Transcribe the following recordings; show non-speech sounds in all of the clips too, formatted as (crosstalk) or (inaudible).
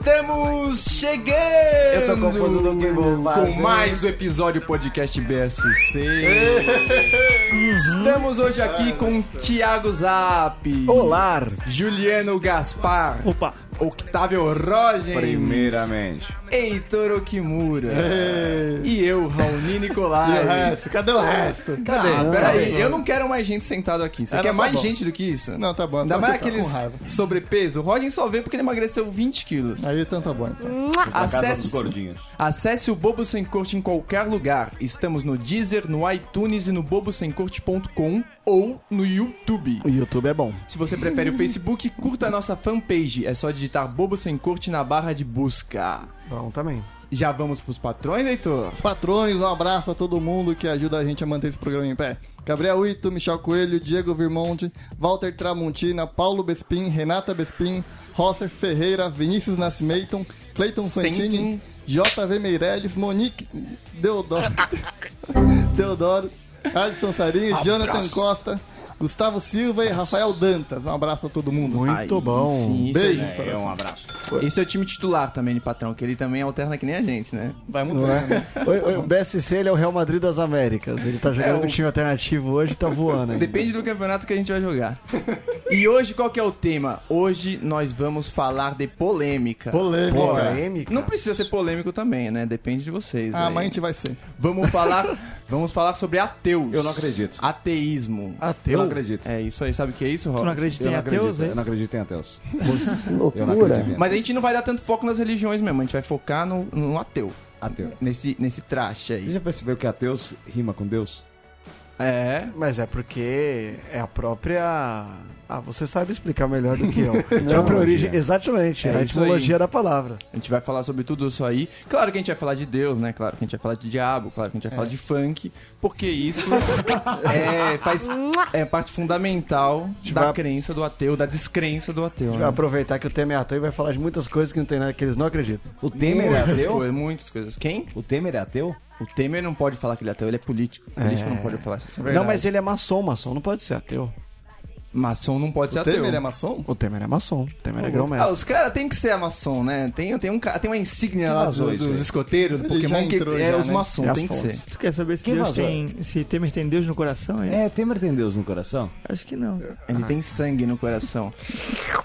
Estamos chegando! Eu tô confuso do que vou fazer. Com mais um episódio podcast BSC. (laughs) Estamos hoje aqui com Thiago Zap. Olá! Juliano Gaspar. Opa! Octávio Rogens. Primeiramente. Heitor Okimura. E eu, Raoni Nicolai. (laughs) E o resto? Cadê o resto? Cadê? Ah, peraí, eu não quero mais gente sentado aqui. Você Ah, quer não, tá mais bom. gente do que isso? Não, tá bom. Ainda mais tô aqueles sobrepeso. O Rogen só veio porque ele emagreceu 20 quilos. Aí então tá bom. Então. Acesse, gordinhos. acesse o Bobo Sem Corte em qualquer lugar. Estamos no Deezer, no iTunes e no bobosemcorte.com ou no YouTube. O YouTube é bom. Se você prefere o Facebook, curta a nossa fanpage. É só digitar Bobo Sem Corte na barra de busca. Bom também. Já vamos pros patrões, Heitor? Os patrões, um abraço a todo mundo que ajuda a gente a manter esse programa em pé. Gabriel Ito, Michel Coelho, Diego Virmonte, Walter Tramontina, Paulo Bespin, Renata Bespin, Rosser Ferreira, Vinícius Nascimento, Cleiton Fantini, Sentim. JV Meirelles, Monique Deodoro, (laughs) Teodoro, Alisson Sarinho, Jonathan Costa, Gustavo Silva e Rafael Dantas. Um abraço a todo mundo. Muito Aí, bom. sim, isso Beijo. aí. É, coração. um abraço. Esse é o time titular também de patrão, que ele também alterna que nem a gente, né? Vai Não mudando. né? (laughs) é? O, o BSC ele é o Real Madrid das Américas. Ele tá jogando É, com o- time alternativo hoje e tá voando. ainda. Depende do campeonato que a gente vai jogar. E hoje, qual que é o tema? Hoje nós vamos falar de polêmica. Polêmica. Polêmica. Não precisa ser polêmico também, né? Depende de vocês. Ah, aí. mas a gente vai ser. Vamos falar, vamos falar sobre ateus. Eu não acredito. Ateísmo. Eu Ateu? Não acredito. É isso aí, sabe o que é isso, Tu Rob? não acredita Eu em não ateus, acredito. é? Eu não acredito em ateus. (laughs) Que Eu não acredito em loucura. ateus. Mas a gente não vai dar tanto foco nas religiões mesmo, a gente vai focar no, no ateu. Ateu. Nesse, nesse Você aí. já percebeu que ateus rima com Deus? É. Mas é porque é a própria. Ah, você sabe explicar melhor do que eu. (laughs) a própria origem. Exatamente, É a etimologia da palavra. A gente vai falar sobre tudo isso aí. Claro que a gente vai falar de Deus, né? Claro que a gente vai falar de diabo, claro que a gente vai falar de funk, porque isso (laughs) é, faz, é parte fundamental da vai- crença do ateu, da descrença do ateu. A gente Né? vai aproveitar que o tema é ateu e vai falar de muitas coisas que não tem nada que eles não acreditam. O Temer é Muitas ateu? coisas, muitas coisas. Quem? O Temer é ateu? O Temer não pode falar que ele é ateu, ele é político. Político não pode falar isso. Não, mas ele é maçom, maçom não pode ser ateu. Maçom não pode ser O ateu. Temer é maçom? O Temer é maçom, o Temer é Ah, grão-mestre. os caras tem que ser maçom, né? Tem, tem, um, tem uma insígnia lá vazou do- isso dos aí? escoteiros do Pokémon que é já, os né? E as tem que ser. Tu quer saber se Quem Deus vazou? tem. Se Temer tem Deus no coração? É? É, Temer tem Deus no coração? Acho que não. Ele tem sangue no coração.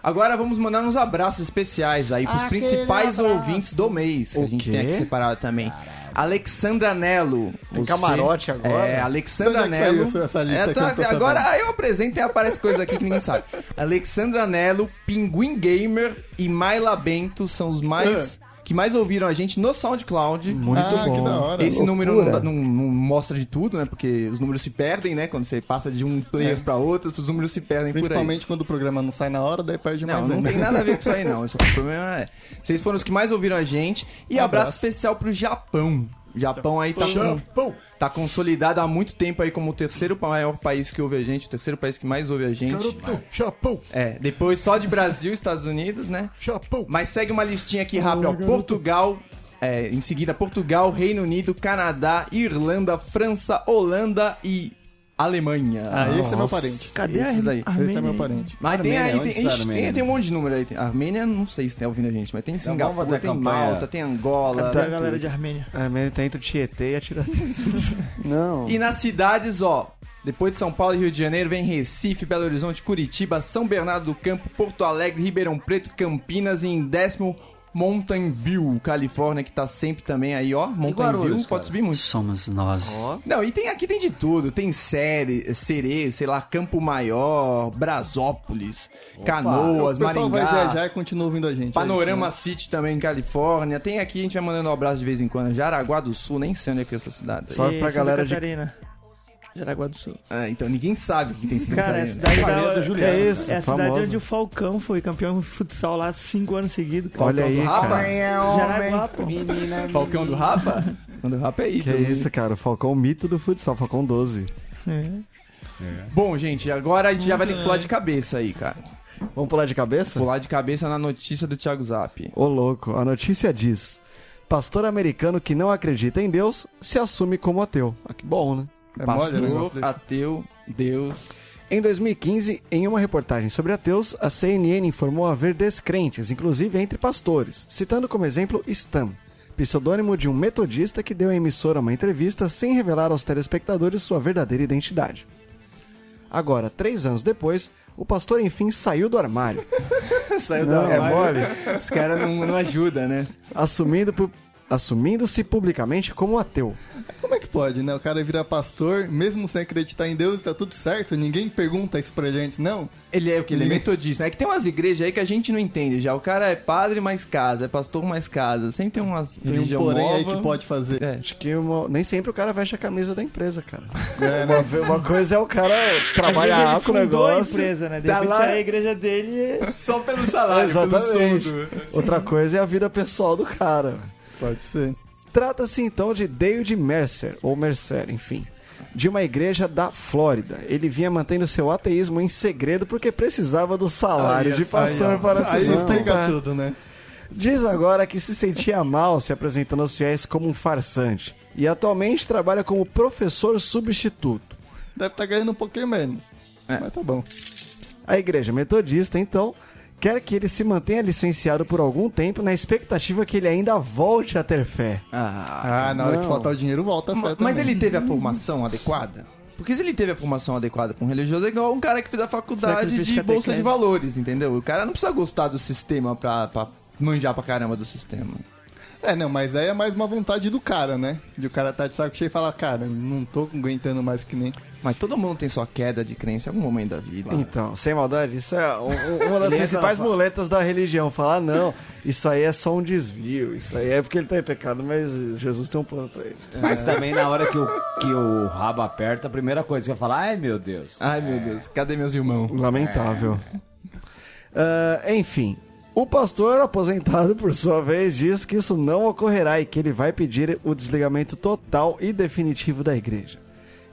Agora vamos mandar uns abraços especiais aí pros principais ouvintes do mês. Que O a gente quê? tem aqui separado também. Alexandra Nelo. Tem você- camarote agora? É, Alexandra é saiu Nelo. essa- lista É, que eu sabendo? agora eu apresento e aparece coisa aqui que ninguém sabe. (laughs) Alexandra Nelo, Pinguim Gamer e Maila Bento são os mais que mais ouviram a gente no SoundCloud. Muito ah, que da bom. hora. Esse Loucura. número não, não- não mostra de tudo, né? Porque os números se perdem, né? Quando você passa de um player pra outro, os números se perdem por aí. Principalmente quando o programa não sai na hora, daí perde Não, mais não ainda. tem nada a ver com isso aí, não. (laughs) Isso- O problema é. Vocês foram os que mais ouviram a gente. E abraço, abraço. especial pro Japão. O Japão aí tá, com, tá consolidado há muito tempo aí como o terceiro maior país que ouve a gente, o terceiro país que mais ouve a gente. Garoto, Japão, É, depois só de Brasil e Estados Unidos, né? Japão. Mas segue uma listinha aqui rápida, ó. Portugal, é, em seguida Portugal, Reino Unido, Canadá, Irlanda, França, Holanda e Alemanha. Ah, esse é meu Nossa. parente. Cadê a Esses daí. Armênia? Esse é meu parente. Mas tem aí, tem, está tem, tem um monte de número aí. Tem- Armênia, não sei se tá ouvindo a gente, mas tem Singapura, a tem campanha. Malta, tem Angola. Cadê a tem galera tudo. de Armênia? A Armênia tá entre o Tietê e a Tiradentes. (laughs) Não. E nas cidades, ó, depois de São Paulo e Rio de Janeiro, vem Recife, Belo Horizonte, Curitiba, São Bernardo do Campo, Porto Alegre, Ribeirão Preto, Campinas e em décimo Mountain View, Califórnia, que tá sempre também aí, ó. Mountain Guarulhos, View, cara? pode subir muito. Somos nós. Não, e tem aqui tem de tudo. Tem série, Serê, sei lá, Campo Maior, Brasópolis, Canoas, o pessoal vai Maringá. viajar e continua ouvindo a gente. Panorama é isso, City também em Califórnia. Tem aqui, a gente vai mandando um abraço de vez em quando. Jaraguá do Sul, nem sei onde é que é essa cidade. Salve pra Santa galera de- Catarina. Jaraguá do Sul. Ah, então ninguém sabe o que tem Santa Cara, é a cidade Família da... do Juliano. É, isso, é a cidade famosa. onde o Falcão foi campeão de futsal lá cinco anos seguidos. Olha aí, Rapa? cara. Jaraguá, pô. Falcão do Rapa? Falcão do Rapa é Que ídolo. isso, cara. O Falcão é mito do futsal, Falcão 12. É. Bom, gente, agora a gente já vai ter que pular de cabeça aí, cara. Vamos pular de cabeça? Pular de cabeça na notícia do Thiago Zap. Ô louco, a notícia diz: Pastor americano que não acredita em Deus se assume como ateu. Ah, que bom, né? É Pastor, desse. ateu, Deus. Em 2015, em uma reportagem sobre ateus, a CNN informou haver descrentes, inclusive entre pastores, citando como exemplo Stan, pseudônimo de um metodista que deu à emissora uma entrevista sem revelar aos telespectadores sua verdadeira identidade. Agora, três anos depois, o pastor enfim saiu do armário, (laughs) Saiu Não, é mole. Os caras não, não ajudam, né? assumindo assumindo-se publicamente como ateu. Como é pode, né? O cara vira pastor, mesmo sem acreditar em Deus, tá tudo certo. Ninguém pergunta isso pra ele antes, não. Ele é o que? Ele é Ninguém- metodista. né? É que tem umas igrejas aí que a gente não entende já. O cara é padre mais casa, é pastor mais casa. Sempre tem umas Tem um porém aí nova. que pode fazer. É. Acho que uma- nem sempre o cara veste a camisa da empresa, cara. É, Uma, ve- uma coisa é o cara trabalhar ele com o fundou a negócio. empresa, né? De Tá lá- a igreja dele é... Só pelo salário, Exatamente. Outra coisa é a vida pessoal do cara. Pode ser. Trata-se então de David Mercer, ou Mercer, enfim, de uma igreja da Flórida. Ele vinha mantendo seu ateísmo em segredo porque precisava do salário Aí, de pastor Aí, para se sustentar. tudo, né? Diz agora que se sentia mal se apresentando aos fiéis como um farsante e atualmente trabalha como professor substituto. Deve estar ganhando um pouquinho menos. É. Mas tá bom. A igreja metodista, então, quer que ele se mantenha licenciado por algum tempo na expectativa que ele ainda volte a ter fé. Ah, Ah, na hora que não. faltar o dinheiro, volta a fé Ma- Mas também. ele teve a formação adequada? Porque se ele teve a formação adequada para um religioso, é igual um cara que fez a faculdade de bolsa de valores, entendeu? O cara não precisa gostar do sistema pra, pra manjar pra caramba do sistema. É, não, mas aí é mais uma vontade do cara, né? De o cara tá de saco cheio e falar, cara, não tô aguentando mais que nem. Mas todo mundo tem sua queda de crença em algum momento da vida. Então, sem maldade, isso é um- um- uma das principais muletas da religião. Falar, não, isso aí é só um desvio, isso aí é porque ele tá em pecado, mas Jesus tem um plano pra ele. Mas também na hora que o, que o rabo aperta, a primeira coisa que você fala, ai meu Deus. Ai, meu Deus, cadê meus irmãos? Lamentável. Ah, enfim, o pastor aposentado, por sua vez, diz que isso não ocorrerá e que ele vai pedir o desligamento total e definitivo da igreja.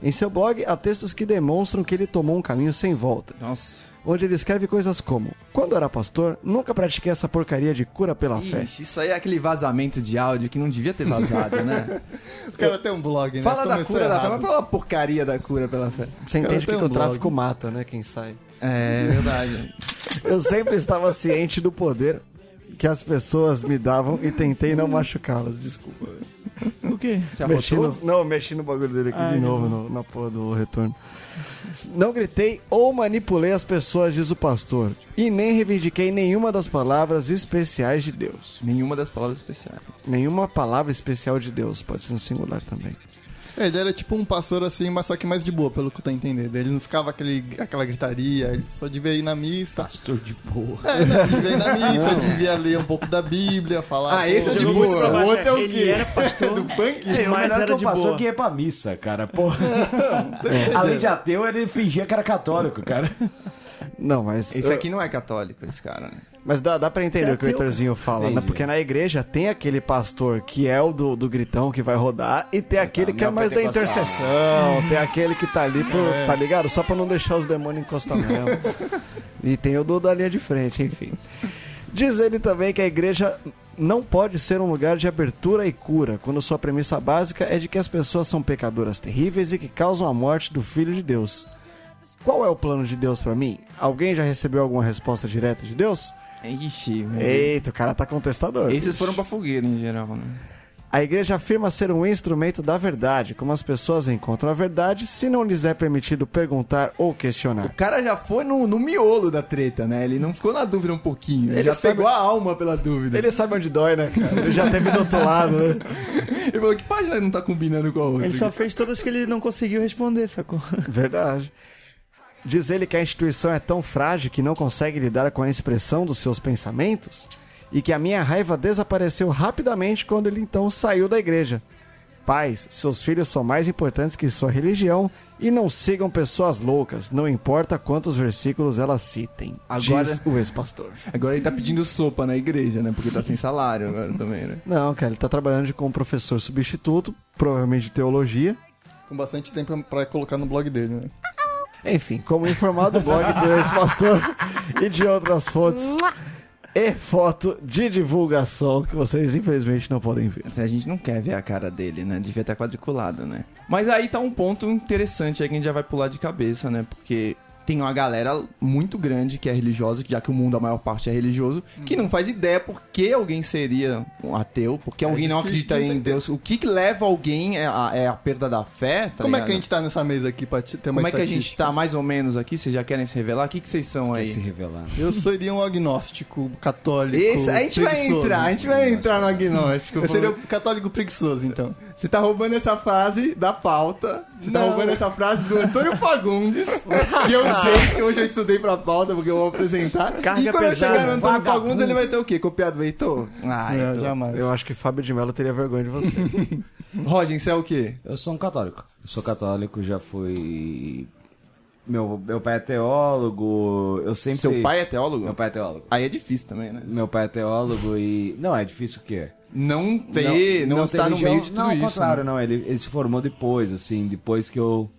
Em seu blog, há textos que demonstram que ele tomou um caminho sem volta, Nossa. onde ele escreve coisas como: Quando era pastor, nunca pratiquei essa porcaria de cura pela fé. Ixi, isso aí é aquele vazamento de áudio que não devia ter vazado, né? (laughs) O cara tem um blog, né? Fala da Começou cura da fé, errado. mas fala a porcaria da cura pela fé. Você entende que um o blog. tráfico mata, né? Quem sai. É verdade. (laughs) Eu sempre estava ciente do poder que as pessoas me davam e tentei não machucá-las. Desculpa. O quê? Você Mexi no, não, mexi no bagulho dele aqui Ai, de novo, no- na porra do retorno. Não gritei ou manipulei as pessoas, diz o pastor, e nem reivindiquei nenhuma das palavras especiais de Deus. Nenhuma das palavras especiais. Nenhuma palavra especial de Deus, pode ser no singular também. É, ele era tipo um pastor assim, mas só que mais de boa, pelo que eu tô entendendo. Ele não ficava aquele, aquela gritaria, ele só devia ir na missa. Pastor de boa. É, não, devia ir na missa, devia ler um pouco da Bíblia, falar. Ah, esse é de boa. O outro é o ele quê? era pastor Do funk? (laughs) É, o mas era que de pastor boa. que ia pra missa, cara. Porra. (laughs) Além de ateu, ele fingia que era católico, cara. Não, mas. Esse aqui não é católico, esse cara, né? Mas dá, dá pra entender é o que o Heitorzinho fala, né? Porque na igreja tem aquele pastor que é o do, do gritão que vai rodar e tem aquele que é mais da intercessão, tem aquele que tá ali, pro, tá ligado? Só pra não deixar os demônios encostar mesmo. (laughs) e tem o do da linha de frente, enfim. Diz ele também que a igreja não pode ser um lugar de abertura e cura, quando sua premissa básica é de que as pessoas são pecadoras terríveis e que causam a morte do Filho de Deus. Qual é o plano de Deus pra mim? Alguém já recebeu alguma resposta direta de Deus? Ixi. Eita, o cara tá contestador. Esses foram pra fogueira em geral, né? A igreja afirma ser um instrumento da verdade, como as pessoas encontram a verdade se não lhes é permitido perguntar ou O questionar. cara já foi no, no miolo da treta, né? Ele não ficou na dúvida um pouquinho. Ele, Ele já sabe- pegou a alma pela dúvida. Ele sabe onde dói, né, cara? Ele já teve do outro lado, né? (laughs) Ele falou, que página não tá combinando com a outra? Ele só fez todas que ele não conseguiu responder, sacou? Verdade. Diz ele que a instituição é tão frágil que não consegue lidar com a expressão dos seus pensamentos e que a minha raiva desapareceu rapidamente quando ele então saiu da igreja. Pais, seus filhos são mais importantes que sua religião e não sigam pessoas loucas, não importa quantos versículos elas citem. Agora- Diz o ex-pastor. Agora ele tá pedindo sopa na igreja, né? Porque tá sem salário agora também, né? Não, cara, ele tá trabalhando como professor substituto, provavelmente de teologia. Com bastante tempo pra colocar no blog dele, né? Enfim, como informado do blog do ex-pastor e de outras fontes e foto de divulgação que vocês infelizmente não podem ver. A gente não quer ver a cara dele, né? Devia estar quadriculado, né? Mas aí tá um ponto interessante aí que a gente já vai pular de cabeça, né? Porque tem uma galera muito grande que é religiosa, já que o mundo, a maior parte é religioso, que não faz ideia por que alguém seria um ateu, porque alguém não acredita de em. Deus. O que, que leva alguém é a, é a perda da fé? tá Como é ligado? que a gente tá nessa mesa aqui pra te- ter uma Como é que a gente tá mais ou menos aqui? Vocês já querem se revelar? O que, que vocês são aí? Se revelar. Eu seria um agnóstico católico. Esse, a gente vai preguiçoso. entrar, a gente vai entrar no agnóstico. Eu seria o católico preguiçoso, então. Você tá roubando essa frase da pauta. Você tá roubando essa frase do Antônio Fagundes, que eu sei que hoje eu estudei pra pauta, porque eu vou apresentar. Carga e quando eu pesada. chegar no Antônio Vagabundo. Fagundes, ele vai ter o quê? Copiado do Heitor? Ah, Não, Heitor. jamais. Eu acho que Fábio de Mello teria vergonha de você. (laughs) Roger, você é o quê? Eu sou um católico. Eu sou católico, já fui. Meu, meu pai é teólogo. Eu sempre. Seu pai é teólogo? Meu pai é teólogo. Aí é difícil também, né? Meu pai é teólogo e. Não, é difícil o quê? Não ter, não, ter estar no meio de tudo não, isso. contrário, né? não. Ele, ele se formou depois, assim, depois que eu,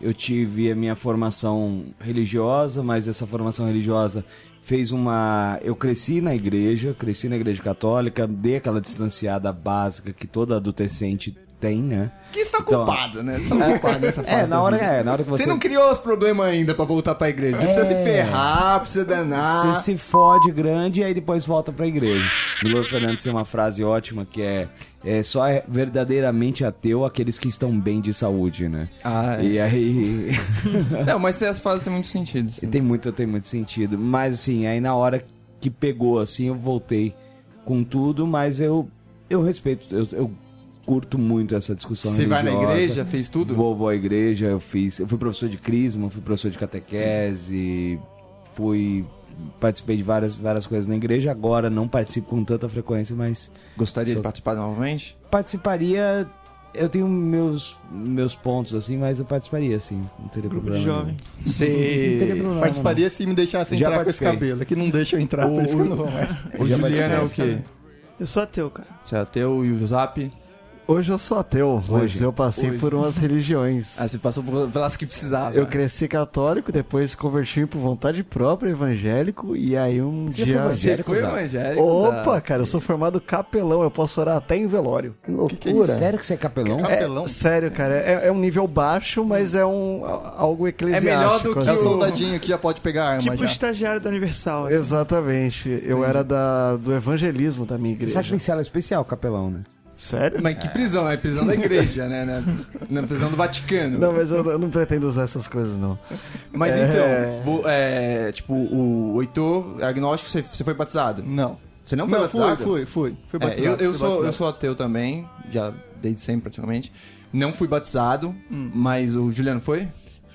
eu tive a minha formação religiosa, mas essa formação religiosa fez uma. Eu cresci na igreja, cresci na igreja católica, dei aquela distanciada básica que toda adolescente tem, né? Que você tá Então- culpado, né? Você tá (laughs) culpado nessa fase. É, na hora, é, na hora que você. Você não criou os problemas ainda pra voltar pra igreja. Você precisa se É. ferrar, precisa danar. Você se fode grande e aí depois volta pra igreja. Milor Fernandes tem uma frase ótima que é, é só é verdadeiramente ateu aqueles que estão bem de saúde, né? Ah, é. E aí (laughs) (laughs) Não, mas essas fases têm muito sentido. tem muito, tem muito sentido. Mas assim, aí na hora que pegou assim, eu voltei com tudo, mas eu eu respeito, eu, eu curto muito essa discussão Você vai na religiosa. igreja, fez tudo? Vou, vou à igreja, eu fiz. Eu fui professor de crisma, fui professor de catequese, fui. Participei de várias, várias coisas na igreja, agora não participo com tanta frequência, mas Gostaria Sou- de participar novamente? participaria. Eu tenho meus, meus pontos, assim, mas eu participaria, assim. Não teria Grupo problema. de jovem. Não Você. teria problema. Participaria se me deixassem Já entrar com esse cabelo. É que não deixa eu entrar, por isso que eu não vou mais. (laughs) O Juliano é o quê? Eu sou ateu, cara. Você é ateu e o Zap? Hoje eu sou ateu, mas Hoje. eu passei Hoje. por umas religiões. Ah, você passou por- pelas que precisava. Eu cresci católico, depois converti por vontade própria evangélico, e aí um Você dia. foi Você evangélico, foi evangélico? Opa, cara, eu sou formado capelão, eu posso orar até em velório. Que que que é loucura. Sério que você é capelão? Capelão? É, sério, cara, é, é um nível baixo, mas é um algo eclesiástico. melhor do que É o assim. soldadinho que já pode pegar arma Tipo já. estagiário da Universal. assim. Exatamente. Eu era da, do evangelismo da minha Você igreja. sabe que tem especial, capelão, né? Sério? Mas que prisão, né? Prisão da igreja, né? Na, na prisão do Vaticano. Não, mas eu, eu não pretendo usar essas coisas, não. Mas É. então, vo- é, tipo, o Heitor, agnóstico, você, você foi batizado? Não. Você não foi Não, fui, batizado? fui, fui. Fui É, batizado. eu, eu fui sou, eu batizado. sou ateu também, já desde sempre praticamente. Não fui batizado, mas o Juliano foi?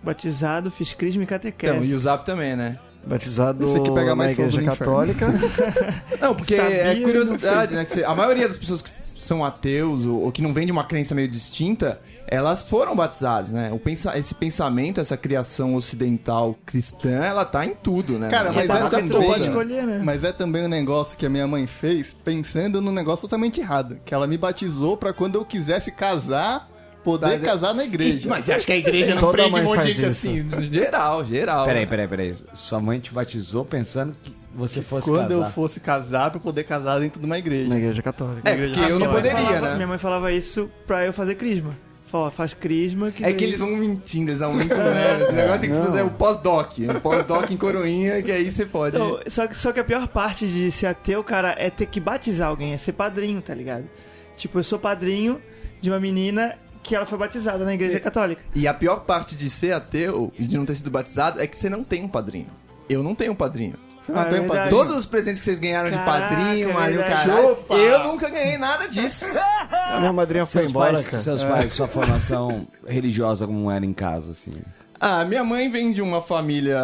Batizado, fiz crisma e catequese. Então, e o Zap também, né? Batizado Esse que pega na mais fogo igreja católica. (laughs) Não, porque Sabia, é curiosidade, né? que você- a maioria das pessoas que são ateus ou, ou que não vêm de uma crença meio distinta, elas foram batizadas, né? O pensa, esse pensamento, essa criação ocidental cristã, ela tá em tudo, né? Cara, Ela mas tá é também- pode escolher, né? Mas é também um negócio que a minha mãe fez pensando num negócio totalmente errado. Que ela me batizou pra quando eu quisesse casar, poder Tá, casar na igreja. Mas você acha que a igreja (laughs) não Toda prende um monte de gente isso. assim? Geral, geral. Peraí, peraí, peraí. Sua mãe te batizou pensando que você fosse Quando casar. eu fosse casar, pra eu poder casar dentro de uma igreja. na igreja católica. É, igreja porque eu não poderia, falava- né? Minha mãe falava isso pra eu fazer crisma. Falou, ó, faz crisma que É daí- que eles vão mentindo, eles aumentam né? Esse negócio tem que Não. fazer o pós-doc. Um pós-doc em coroinha, que aí você pode. Então, só, que, só que a pior parte de ser ateu, cara, é ter que batizar alguém, é ser padrinho, tá ligado? Tipo, eu sou padrinho de uma menina que ela foi batizada na igreja católica. E a pior parte de ser ateu e de não ter sido batizado é que você não tem um padrinho. Eu não tenho um padrinho. Ah, tem é verdade. Todos os presentes que vocês ganharam Caraca, de padrinho, é Mario, caralho, eu nunca ganhei nada disso. A minha madrinha foi Seus embora, pais, cara. seus pais, sua formação religiosa como era em casa, assim. Ah, minha mãe vem de uma família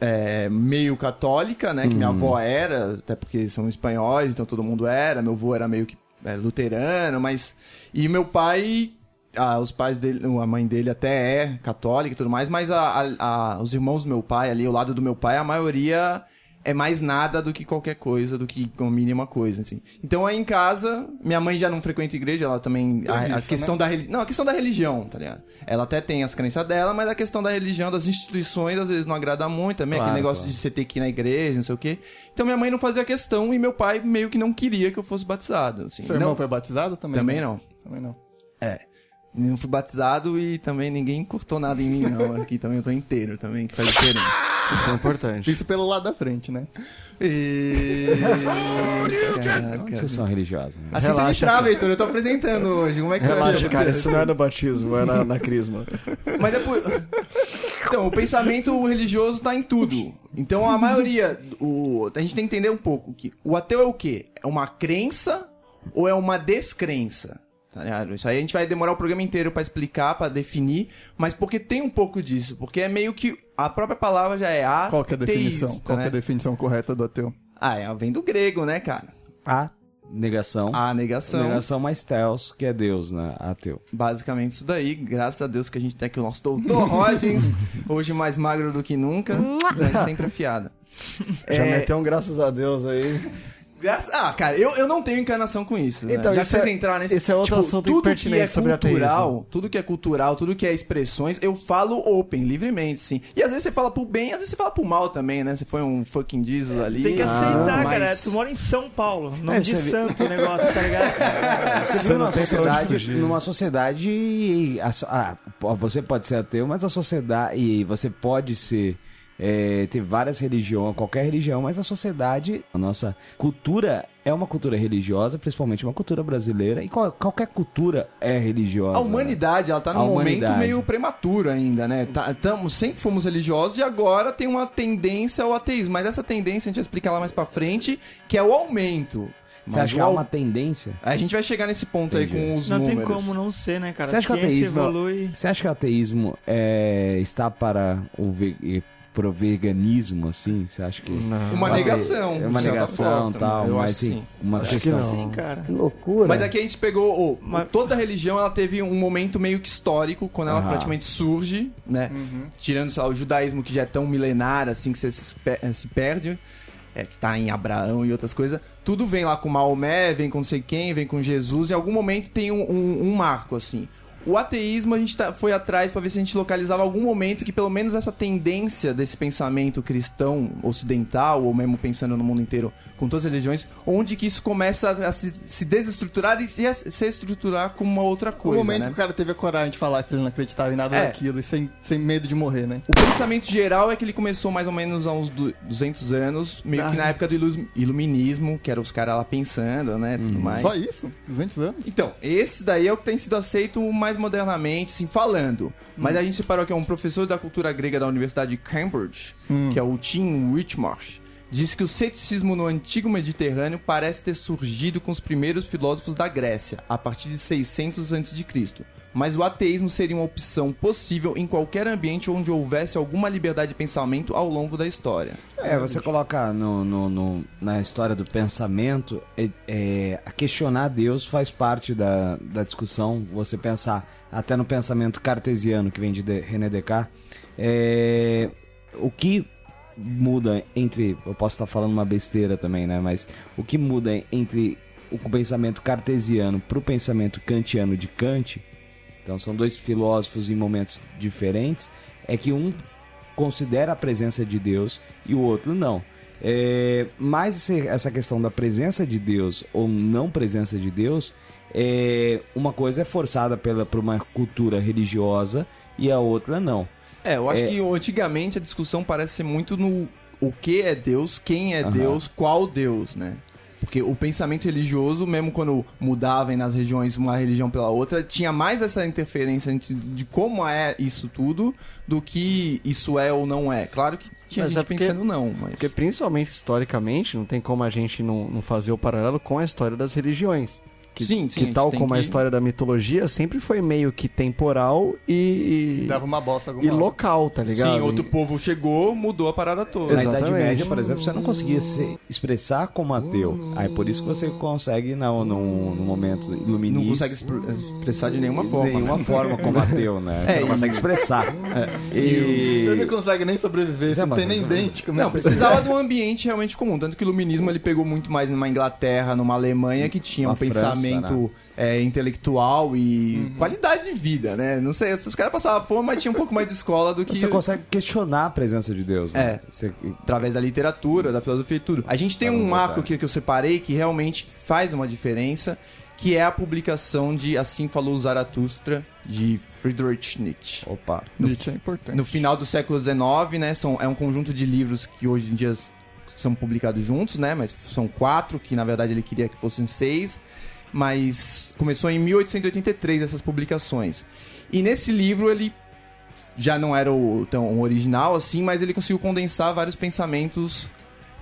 é, meio católica, né? Que minha avó era, até porque são espanhóis, então todo mundo era. Meu avô era meio que é, luterano, mas. E meu pai. ah, os pais dele, a mãe dele até é católica e tudo mais, mas a- a- a- os irmãos do meu pai, ali, o lado do meu pai, a maioria é mais nada do que qualquer coisa, do que uma mínima coisa, assim. Então aí em casa, minha mãe já não frequenta igreja, ela também. A, a Preguiça, questão né? da religião. Não, a questão da religião, tá ligado? Ela até tem as crenças dela, mas a questão da religião, das instituições, às vezes não agrada muito também. Claro, aquele negócio claro. de você ter que ir na igreja, não sei o quê. Então minha mãe não fazia questão e meu pai meio que não queria que eu fosse batizado. Assim. Seu irmão não, foi batizado também? Também não. Também não. Não fui batizado e também ninguém cortou nada em mim, não. Aqui também eu tô inteiro também, que faz diferença. Isso é importante. Isso pelo lado da frente, né? E... É uma Caraca. discussão religiosa. né? Assim você me Relaxa, trava, Heitor. Eu tô apresentando hoje. Como é que você Relaxa, vai cara, isso não é no batismo, é na, na crisma. Mas é por... Então, o pensamento religioso tá em tudo. Então, a maioria... O... A gente tem que entender um pouco que o ateu é o quê? É uma crença ou é uma descrença? Tá ligado? Isso aí a gente vai demorar o programa inteiro pra explicar, pra definir, mas porque tem um pouco disso. Porque é meio que... A própria palavra já é ateísmo, Qual que é a definição? Qual que é a né? definição correta do ateu? Ah, é, vem do grego, né, cara? A negação. A negação. Negação mais teos, que é Deus, né? Ateu. Basicamente isso daí. Graças a Deus que a gente tem aqui o nosso doutor (laughs) Rogens. hoje mais magro do que nunca, mas sempre afiado. Já É, meteu um graças a Deus aí. Graças- Ah, cara, eu, eu não tenho encarnação com isso. né? Então, Já isso que vocês é- entraram nesse... esse é outro assunto tudo que é sobre cultural, ateísmo. tudo que é cultural, tudo que é expressões, eu falo open, livremente, sim. E às vezes você fala pro bem, às vezes você fala pro mal também, né? Você foi um fucking Jesus ali. Tem que aceitar, mas- cara. Tu mora em São Paulo. Nome É, de você santo o negócio, tá ligado? (laughs) Você, Você vive numa sociedade, numa sociedade, a- ah, você pode ser ateu, mas a sociedade e você pode ser é, ter várias religiões, qualquer religião, mas a sociedade, a nossa cultura é uma cultura religiosa, principalmente uma cultura brasileira e qual- qualquer cultura é religiosa. A humanidade, ela tá num A momento meio prematuro ainda, né? Tá, tamo, sempre fomos religiosos e agora tem uma tendência ao ateísmo. Mas essa tendência a gente vai explicar lá mais pra frente, que é o aumento. Você Mas acha que há uma tendência? A gente vai chegar nesse ponto aí Entendi. com os Não tem números. como não ser, né, cara? Você acha que o Ciência ateísmo- evolui. Você acha que o ateísmo é, está para o ve- pro veganismo, assim? Você acha que... Não. Uma negação. É uma negação e tal, eu mas acho que assim, sim. uma Acho que questão... não. Sim, cara. loucura. Mas aqui a gente pegou. Mas- Toda religião ela teve um momento meio que histórico, quando ela praticamente surge, né? Tirando sei lá, o judaísmo que já é tão milenar assim que você se, eh, se perde. É, que tá em Abraão e outras coisas. Tudo vem lá com Maomé, vem com não sei quem, vem com Jesus. Em algum momento tem um, um- um marco, assim. O ateísmo, a gente tá- foi atrás pra ver se a gente localizava algum momento que pelo menos essa tendência desse pensamento cristão ocidental, ou mesmo pensando no mundo inteiro, com todas as religiões, onde que isso começa a se, se desestruturar e se, se estruturar como uma outra O coisa, momento né? que o cara teve a coragem de falar que ele não acreditava em nada É. daquilo e sem, sem medo de morrer, né? O pensamento geral é que ele começou mais ou menos há uns du- 200 anos, meio que Ah. na época do ilu- iluminismo, que eram os caras lá pensando, né, tudo mais. Só isso? 200 anos? Então, esse daí é o que tem sido aceito mais modernamente, assim, falando. Mas a gente separou aqui um professor da cultura grega da Universidade de Cambridge, que é o Tim Whitmarsh, diz que o ceticismo no antigo Mediterrâneo parece ter surgido com os primeiros filósofos da Grécia, a partir de 600 a.C. Mas o ateísmo seria uma opção possível em qualquer ambiente onde houvesse alguma liberdade de pensamento ao longo da história. É, você coloca no, no- no- na história do pensamento, é, é, questionar Deus faz parte da, da discussão. Você pensar até no pensamento cartesiano que vem de, de René Descartes, é, o que muda entre, eu posso estar falando uma besteira também, né? Mas o que muda entre o pensamento cartesiano para o pensamento kantiano de Kant, então são dois filósofos em momentos diferentes, é que um considera a presença de Deus e o outro não. É, mas essa questão da presença de Deus ou não presença de Deus, é, uma coisa é forçada pela, por uma cultura religiosa e a outra não. É, eu acho É. que antigamente a discussão parece ser muito no o que é Deus, quem é Aham. Deus, qual Deus, né? Porque o pensamento religioso, mesmo quando mudava nas regiões uma religião pela outra, tinha mais essa interferência de como é isso tudo do que isso é ou não é. Claro que tinha Mas gente é porque- pensando não, mas... Porque principalmente historicamente, não tem como a gente não, não fazer o paralelo com a história das religiões. Que, Sim, sim, a que tal como a que- história da mitologia sempre foi meio que temporal e, e, Dava uma bosta alguma e hora. local, tá ligado? Sim, outro povo chegou, mudou a parada toda. Na Exatamente. Idade Média, por exemplo, você não conseguia se expressar como ateu. Aí por isso que você consegue, no, no, no momento iluminista... Não consegue expr- expressar de nenhuma forma. De nenhuma né? forma como ateu, né? (laughs) Você É, não e- consegue expressar. Não E... consegue nem sobreviver, Isso você é não tem nem dente. Como Não, é precisava de um ambiente realmente comum. Tanto que o iluminismo ele pegou muito mais numa Inglaterra, numa Alemanha, que tinha um Uma França. Desenvolvimento é, intelectual e Uhum. qualidade de vida, né? Não sei, os caras passavam fome, mas tinha um pouco mais de escola do que Você consegue questionar a presença de Deus, né? É. Você- através da literatura, da filosofia e tudo. A gente tem um marco aqui que eu separei que realmente faz uma diferença, que é a publicação de Assim Falou Zaratustra, de Friedrich Nietzsche. Opa. Nietzsche é importante. No final do século XIX, né, são, é um conjunto de livros que hoje em dia são publicados juntos, né, mas são quatro, que na verdade ele queria que fossem seis, mas começou em 1883 essas publicações. E nesse livro ele já não era o tão original assim, mas ele conseguiu condensar vários pensamentos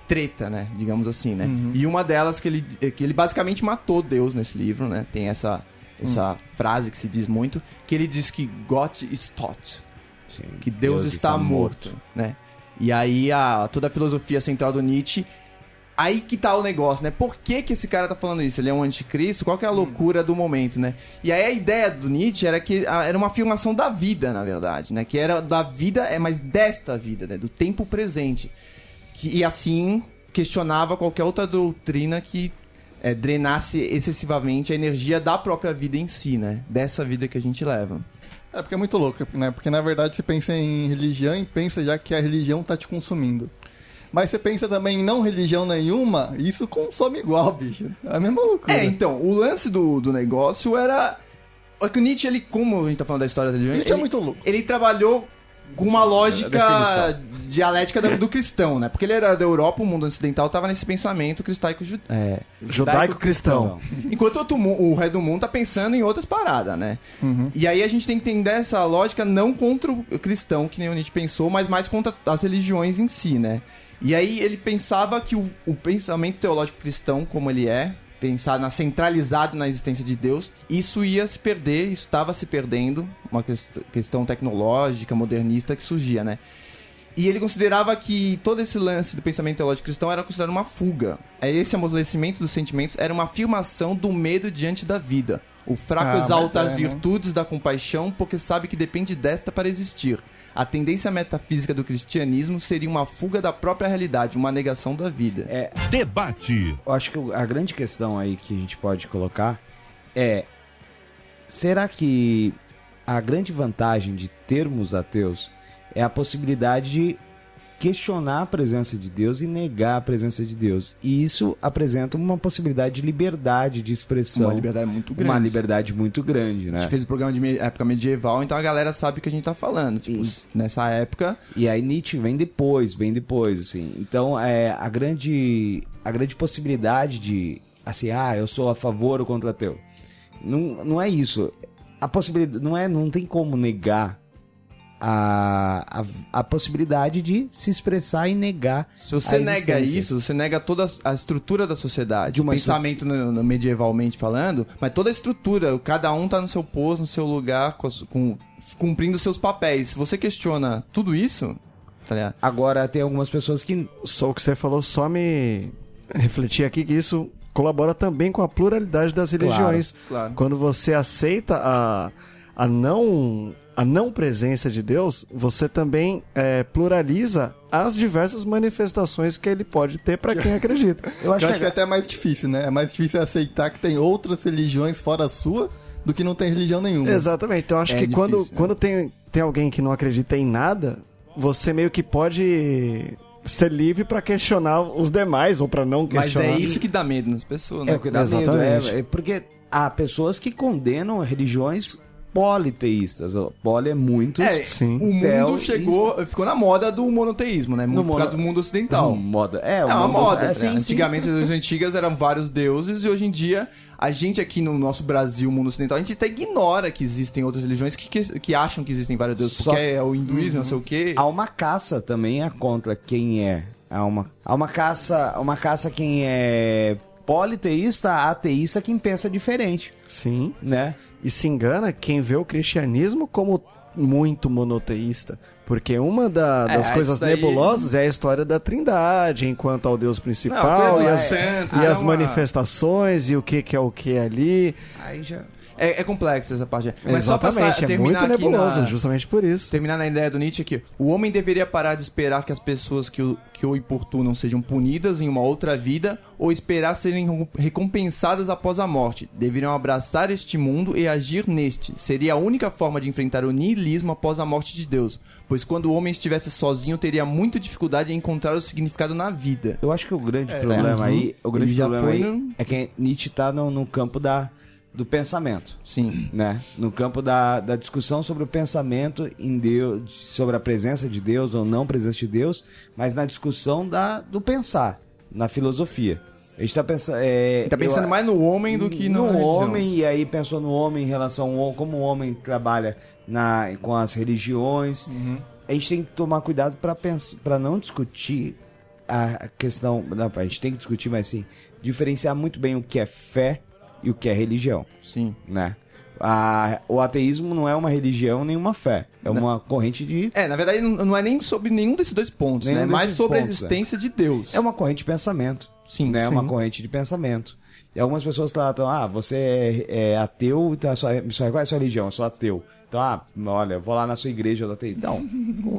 treta, né, digamos assim, né. E uma delas que ele que ele basicamente matou Deus nesse livro, né? Tem essa essa frase que se diz muito, que ele diz que Gott ist tot, Sim, que Deus, está, morto, né? E aí a, toda a filosofia central do Nietzsche, aí que tá o negócio, né? Por que que esse cara tá falando isso? Ele é um anticristo? Qual que é a loucura do momento, né? E aí a ideia do Nietzsche era que era uma afirmação da vida, na verdade, né? Que era da vida, é mais desta vida, né? Do tempo presente. Que, e assim questionava qualquer outra doutrina que é, drenasse excessivamente a energia da própria vida em si, né? Dessa vida que a gente leva. É porque é muito louco, né? Porque na verdade você pensa em religião e pensa já que a religião tá te consumindo. Mas você pensa também em não religião nenhuma, isso consome igual, bicho. É a mesma loucura. É, então, o lance do, do negócio era. É que o Nietzsche, ele, como a gente tá falando da história da religião, Nietzsche é ele, muito louco. ele trabalhou com uma lógica dialética do, do cristão, né? Porque ele era da Europa, o mundo ocidental tava nesse pensamento cristaico ju- é, Judaico-cristão. Enquanto outro o resto do mundo tá pensando em outras paradas, né? E aí a gente tem que entender essa lógica não contra o cristão, que nem o Nietzsche pensou, mas mais contra as religiões em si, né? E aí ele pensava que o, o pensamento teológico cristão, como ele é, pensar na centralizado na existência de Deus, isso ia se perder, isso estava se perdendo, uma quest- questão tecnológica, modernista que surgia, né? E ele considerava que todo esse lance do pensamento teológico cristão era considerado uma fuga. É Esse amolecimento dos sentimentos era uma afirmação do medo diante da vida. O fraco Ah, exalta mas as é, né? virtudes da compaixão porque sabe que depende desta para existir. A tendência metafísica do cristianismo seria uma fuga da própria realidade, uma negação da vida. É, Debate. eu acho que a grande questão aí que a gente pode colocar é: será que a grande vantagem de termos ateus é a possibilidade de questionar a presença de Deus e negar a presença de Deus? E isso apresenta uma possibilidade de liberdade de expressão, Uma liberdade muito grande. uma liberdade muito grande, A né? gente fez o programa de época medieval, então a galera sabe o que a gente tá falando. Tipo, Isso. nessa época, E aí Nietzsche vem depois, vem depois, assim. Então, é, a grande a grande possibilidade de assim, ah, eu sou a favor ou contra teu. Não, não é isso. A possibilidade não é, não tem como negar a, a, a possibilidade de se expressar e negar se você a nega isso, você nega toda a estrutura da sociedade. De uma o pensamento no, no medievalmente falando, mas toda a estrutura, cada um tá no seu posto, no seu lugar, com, com- cumprindo seus papéis. Se você questiona tudo isso, tá? Agora tem algumas pessoas que Só o que você falou só me refletir aqui que isso colabora também com a pluralidade das religiões. claro. Quando você aceita a, a não a não presença de Deus, você também é, pluraliza as diversas manifestações que ele pode ter para quem (laughs) acredita. eu acho Eu que, acho que é até mais difícil, né? É mais difícil aceitar que tem outras religiões fora a sua do que não tem religião nenhuma. Exatamente. Então acho É que difícil, quando, né? quando tem, tem alguém que não acredita em nada, você meio que pode ser livre para questionar os demais ou para não Mas questionar. é isso que dá medo nas pessoas, né? É o que dá medo, Exatamente. é, é porque há pessoas que condenam religiões politeístas. Poli é muito É, Sim. o mundo chegou, ficou na moda do monoteísmo, né? No por causa mono- do mundo ocidental. Hum, moda. É, É uma mundo- moda. é, né? sim, sim. Antigamente, as antigas eram vários deuses e hoje em dia, a gente aqui no nosso Brasil, mundo ocidental, a gente até ignora que existem outras religiões que, que, que acham que existem vários deuses, Só- porque é o hinduísmo, não sei o quê. Há uma caça também é contra quem é. Há uma, há uma caça, uma caça quem é politeísta, ateísta, quem pensa diferente, Sim. né? E se engana quem vê o cristianismo como muito monoteísta. Porque uma da- É, das coisas isso daí- nebulosas é a história da trindade, enquanto ao Deus Não, principal, coisa e as, santos, e é as uma- manifestações, e o que, que é o que ali. Aí já. É, é complexo essa parte. Mas só Exatamente, passar, é terminar muito aqui nebuloso, na- justamente por isso. Terminar na ideia do Nietzsche aqui. O homem deveria parar de esperar que as pessoas que o, que o importunam sejam punidas em uma outra vida ou esperar serem recompensadas após a morte. Deveriam abraçar este mundo e agir neste. Seria a única forma de enfrentar o niilismo após a morte de Deus. Pois quando o homem estivesse sozinho, teria muita dificuldade em encontrar o significado na vida. Eu acho que o grande É, problema uhum. aí, o grande problema foi aí é que Nietzsche tá no, no campo da, do pensamento, Sim. né? No campo da, da discussão sobre o pensamento em Deus, sobre a presença de Deus ou não presença de Deus, mas na discussão da, do pensar, na filosofia. A gente tá pensando, é, Tá pensando eu- mais no homem do que no, no homem e aí pensou no homem em relação ao como o homem trabalha na com as religiões. Uhum. A gente tem que tomar cuidado para para não discutir a questão, não, a gente tem que discutir, mas sim diferenciar muito bem o que é fé e o que é religião, Sim. né? A, o ateísmo não é uma religião nem uma fé, é uma corrente de É, na verdade, não é nem sobre nenhum desses dois pontos, Nenhum né? É mais sobre a pontos, existência de Deus. é uma corrente de pensamento. Sim, né? sim. Uma corrente de pensamento. E algumas pessoas tratam, ah, você é, é ateu, então a sua, sua- qual é a sua religião? Eu sou ateu. Então, ah, olha, vou lá na sua igreja do ateu. Não,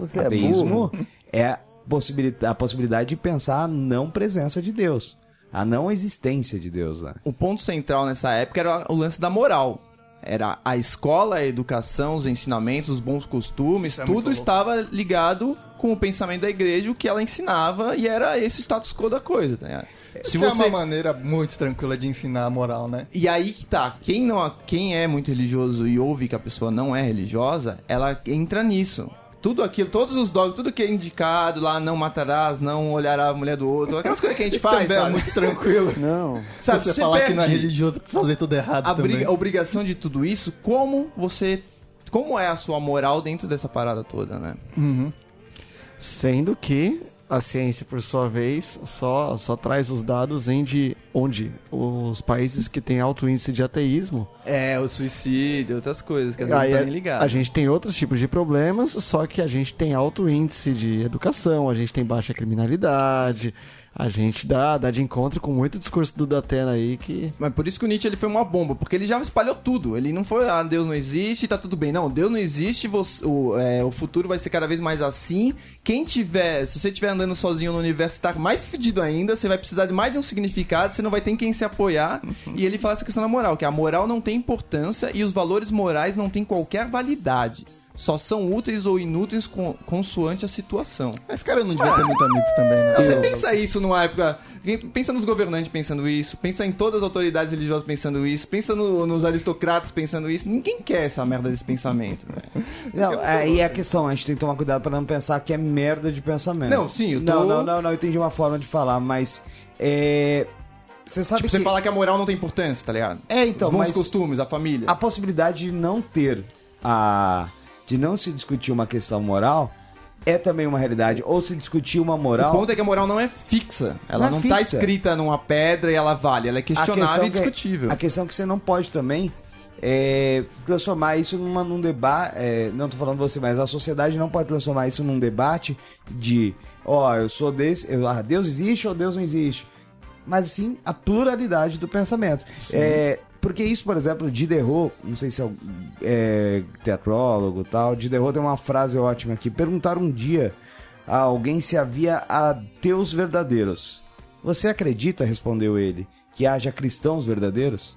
Você é ateísmo é, a possibilidade, a possibilidade de pensar a não presença de Deus. A não existência de Deus, né? O ponto central nessa época era o lance da moral. Era a escola, a educação, os ensinamentos, os bons costumes, é tudo estava ligado com o pensamento da igreja, o que ela ensinava, e era esse o status quo da coisa. Ligado? Se Se é você uma maneira muito tranquila de ensinar a moral, né? E aí que tá, quem, não, quem é muito religioso e ouve que a pessoa não é religiosa, ela entra nisso. Tudo aquilo, todos os dogmas, tudo que é indicado lá, não matarás, não olhará a mulher do outro, aquelas coisas que a gente (laughs) faz, Também é sabe? muito tranquilo. (laughs) Não. Sabe, você, você falar que não é religioso pra fazer tudo errado a, também. a obrigação de tudo isso, como você... Como é a sua moral dentro dessa parada toda, né? Uhum. Sendo que a ciência, por sua vez, só, só traz os dados em de onde os países que têm alto índice de ateísmo, É, o suicídio, outras coisas que às vezes não tá a, nem ligado. a gente tem outros tipos de problemas, só que a gente tem alto índice de educação, a gente tem baixa criminalidade, a gente dá, dá de encontro com muito discurso do Datena aí que Mas por isso que o Nietzsche ele foi uma bomba, porque ele já espalhou tudo. Ele não foi, ah, Deus não existe, tá tudo bem. Não, Deus não existe, você- o, é, o futuro vai ser cada vez mais assim. Quem tiver, se você estiver andando sozinho no universo, tá mais fedido ainda, você vai precisar de mais de um significado, você não vai ter em quem se apoiar. e ele fala essa questão da moral, que a moral não tem importância e os valores morais não têm qualquer validade. Só são úteis ou inúteis con- consoante a situação. Esse cara não devia ter muito amigos também, né? Não, você pensa isso numa época. Pensa nos governantes pensando isso, pensa em todas as autoridades religiosas pensando isso, pensa no- nos aristocratas pensando isso. Ninguém quer essa merda desse pensamento, né? Não, aí é a questão, a gente tem que tomar cuidado para não pensar que é merda de pensamento. Não, sim, eu tô- Não, não, não, não, eu entendi uma forma de falar, mas é... Você sabe Tipo, que... você falar que a moral não tem importância, tá ligado? É, então, Os bons mas costumes, a família. a possibilidade de não ter a... de não se discutir uma questão moral é também uma realidade. Ou se discutir uma O moral... ponto é que a moral não é fixa. Ela Não não, é tá escrita numa pedra e ela vale. Ela é questionável e que- discutível. A questão é que você não pode também é, transformar isso numa, num debate. não tô falando você, mas a sociedade não pode transformar isso num debate de, ó, eu sou desse, eu, ah, Deus existe ou Deus não existe. Mas sim a pluralidade do pensamento. É, porque isso, por exemplo, Diderot, não sei se é, é teatrólogo e tal, Diderot tem uma frase ótima aqui. Perguntaram um dia a alguém se havia ateus verdadeiros. Você acredita, respondeu ele, que haja cristãos verdadeiros?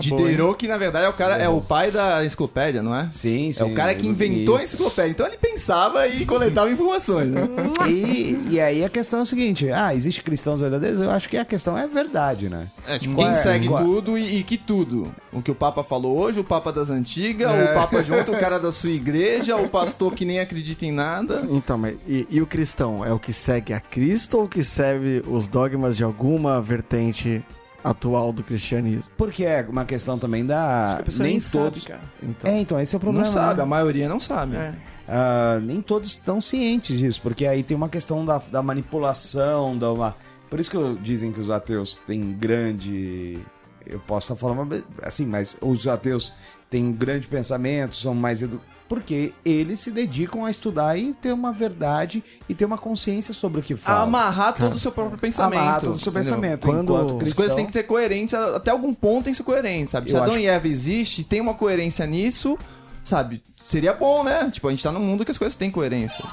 Diderot, que na verdade é o cara, é o pai da enciclopédia, não é? Sim, É o cara que inventou a isso. enciclopédia. Então ele pensava e coletava informações, né? (laughs) E, e aí a questão é a seguinte: ah, existe cristãos verdadeiros? Eu acho que a questão é verdade, né? É, tipo, quem é- segue qual- tudo e, e que tudo. O que o Papa falou hoje, o Papa das antigas, É. o Papa de ontem, o cara da sua igreja, o pastor que nem acredita em nada. Então, mas e, e o cristão? É o que segue a Cristo ou o que segue os dogmas de alguma vertente atual do cristianismo? Porque é uma questão também da. A pessoa nem nem sabe, todos. cara. Então, É, então, esse é o Não problema. sabe, né? a maioria não sabe. É. Ah, nem todos estão cientes disso, porque aí tem uma questão da, da manipulação, da uma... por isso que eu- dizem que os ateus têm grande eu posso estar falando assim, mas os ateus têm um grande pensamento, são mais edu... porque eles se dedicam a estudar e ter uma verdade e ter uma consciência sobre o que A falam. amarrar todo o seu próprio pensamento. Amarrar todo o seu entendeu? pensamento. Quando- Enquanto As As cristão, coisas têm que ser coerentes, até algum ponto tem que ser coerente, sabe? Se Eu Adão acho- e Eva existe, tem uma coerência nisso, sabe? Seria bom, né? Tipo, a gente tá num mundo que as coisas têm coerência.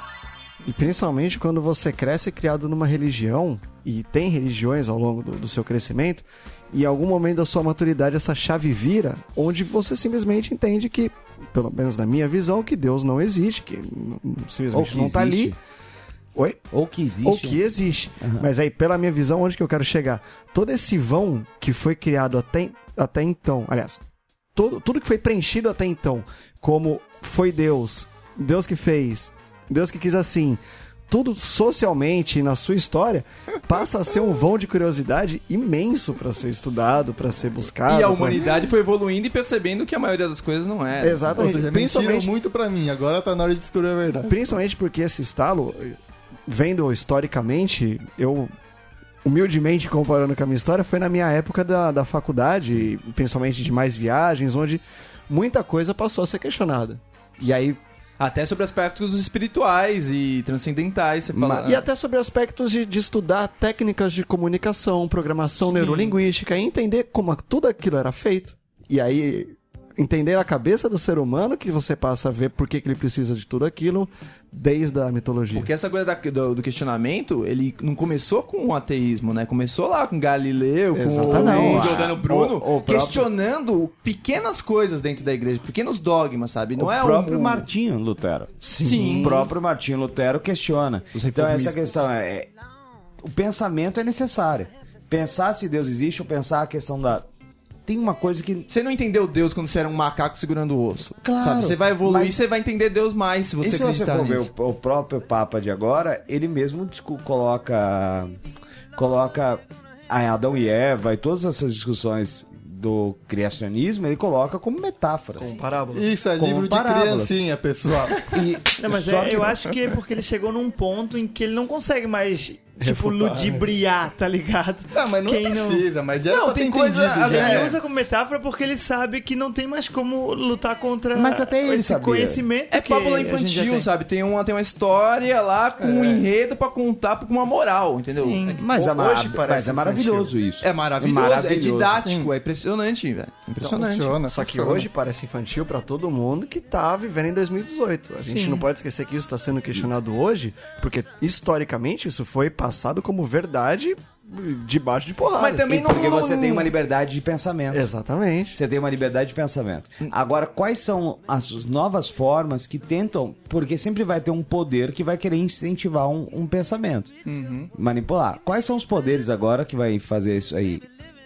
E principalmente quando você cresce criado numa religião, e tem religiões ao longo do, do seu crescimento, e em algum momento da sua maturidade essa chave vira, onde você simplesmente entende que, pelo menos na minha visão, que Deus não existe, que simplesmente que não tá ali. Oi? ou que existe. Ou que existe. Mas aí, pela minha visão, onde que eu quero chegar? Todo esse vão que foi criado até, até então, aliás, todo, tudo que foi preenchido até então, como foi Deus, Deus que fez, Deus que quis assim, tudo socialmente na sua história passa a ser um vão de curiosidade imenso para ser estudado, para ser buscado. e a pra- humanidade foi evoluindo e percebendo que a maioria das coisas não é. Ou Exatamente. seja, mentiram principalmente, muito pra mim. Agora tá na hora de descobrir a verdade. principalmente porque esse estalo, vendo historicamente, eu humildemente comparando com a minha história, foi na minha época da, da faculdade, principalmente de mais viagens, onde muita coisa passou a ser questionada. E aí, Até sobre aspectos espirituais e transcendentais, você fala. e até sobre aspectos de, de estudar técnicas de comunicação, programação Sim. neurolinguística, e entender como tudo aquilo era feito. E aí, entender a cabeça do ser humano que você passa a ver por que, que ele precisa de tudo aquilo desde a mitologia. Porque essa coisa da- do, do questionamento, ele não começou com o ateísmo, né? Começou lá com Galileu, com Exatamente. o Não, Giordano Bruno, o- o próprio- questionando pequenas coisas dentro da igreja, pequenos dogmas, sabe? Não o é próprio um... Martinho Lutero. Sim. O próprio Martinho Lutero questiona. Então essa questão é, é- o pensamento é necessário. Pensar se Deus existe ou pensar a questão da tem uma coisa que Você não entendeu Deus quando você era um macaco segurando o osso. Claro, Sabe? Você vai evoluir, mas- você vai entender Deus mais se você e se você for ver o, o próprio Papa de agora, ele mesmo coloca coloca a Adão e Eva e todas essas discussões do criacionismo, ele coloca como metáforas. parábola. Isso é Como livro de parábolas. criancinha, pessoal. E, Não, mas é- que- eu acho que é porque ele chegou num ponto em que ele não consegue mais, tipo, Refutar, ludibriar, tá ligado? Ah, mas não Quem precisa, mas já Não, tá tem entendido coisa- já. Ele É. usa como metáfora porque ele sabe que não tem mais como lutar contra Mas até ele esse sabia. conhecimento É que fábula infantil, tem. sabe? Tem uma, tem uma história lá com um enredo pra contar com uma moral, entendeu? Sim. mas, é, mar- Hoje parece mas é maravilhoso isso. É maravilhoso, é, maravilhoso, didático, sim. é impressionante, velho. Impressionante. Funciona, Só que funciona. hoje parece infantil pra todo mundo que tá vivendo em 2018. A gente Sim. não pode esquecer que isso está sendo questionado hoje, porque historicamente isso foi passado como verdade debaixo de porrada. Mas também E não- porque não- você tem uma liberdade de pensamento. Exatamente. Você tem uma liberdade de pensamento. Agora, quais são as novas formas que tentam. Porque sempre vai ter um poder que vai querer incentivar um, um pensamento. Manipular. Quais são os poderes agora que vai fazer isso aí?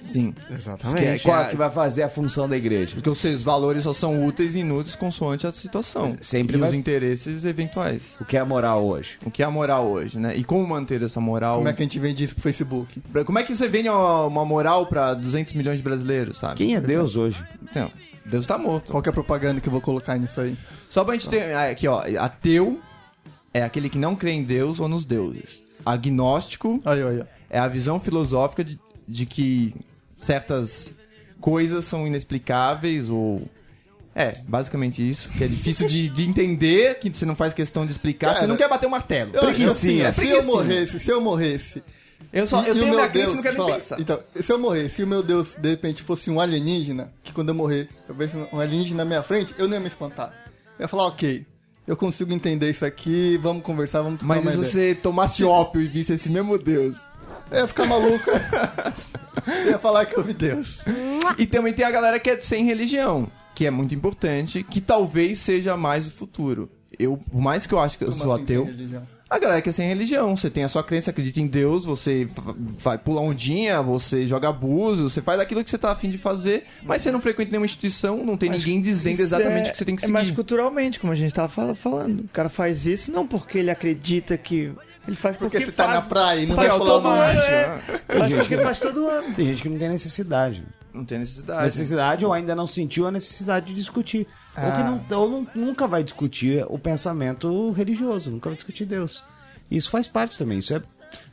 Sim. Exatamente. Que é- Qual a- que vai fazer a função da igreja? Porque os seus valores só são úteis e inúteis consoante a situação. Sempre e vai- os interesses eventuais. O que é a moral hoje? O que é a moral hoje, né? E como manter essa moral? Como é que a gente vende isso pro Facebook? Como é que você vende uma uma moral pra 200 milhões de brasileiros, sabe? Quem é Deus hoje? Então, Deus tá morto. Qual que é a propaganda que eu vou colocar nisso aí? Só pra gente ter. ah, Aqui, ó. Ateu é aquele que não crê em Deus ou nos deuses. Agnóstico Aí, aí, ó. é a visão filosófica de, de que certas coisas são inexplicáveis ou. É, basicamente isso. Que é difícil de, de entender, que você não faz questão de explicar. você Cara, não quer bater o martelo. Eu assim, é se eu morresse, se eu morresse. Eu, só, e- eu e tenho meu minha e não Deus, quero nem fala, pensar. Então, se eu morresse, se o meu Deus de repente fosse um alienígena, que quando eu morrer, eu visse um alienígena na minha frente, eu não ia me espantar. Eu ia falar, ok, eu consigo entender isso aqui, vamos conversar, vamos trocar Mas se você tomasse ópio e visse esse mesmo Deus? Eu ia ficar maluco. (laughs) eu ia falar que eu vi Deus. E também tem a galera que é sem religião, que é muito importante, que talvez seja mais o futuro. Eu, por mais que eu acho que eu Como sou assim, ateu, a galera que é sem religião, você tem a sua crença, acredita em Deus, você vai pular ondinha, você joga abuso, você faz aquilo que você tá afim de fazer, mas você não frequenta nenhuma instituição, não tem ninguém dizendo exatamente é- o que você tem que É seguir. mais culturalmente, como a gente tava fala- falando. O cara faz isso não porque ele acredita que. Ele faz porque, Porque você tá faz, na praia e não faz vai pular todo uma ano, é. Faz gente porque que- faz todo ano. Tem gente que não tem necessidade. Não tem necessidade. Necessidade ou ainda não sentiu a necessidade de discutir. Ou que Ah. não, ou não- nunca vai discutir o pensamento religioso, nunca vai discutir Deus. Isso faz parte também, isso é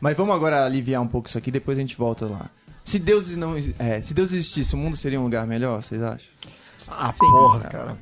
Mas vamos agora aliviar um pouco isso aqui, depois a gente volta lá. Se Deus não, é, se Deus existisse, o mundo seria um lugar melhor, vocês acham? Ah, porra, cara.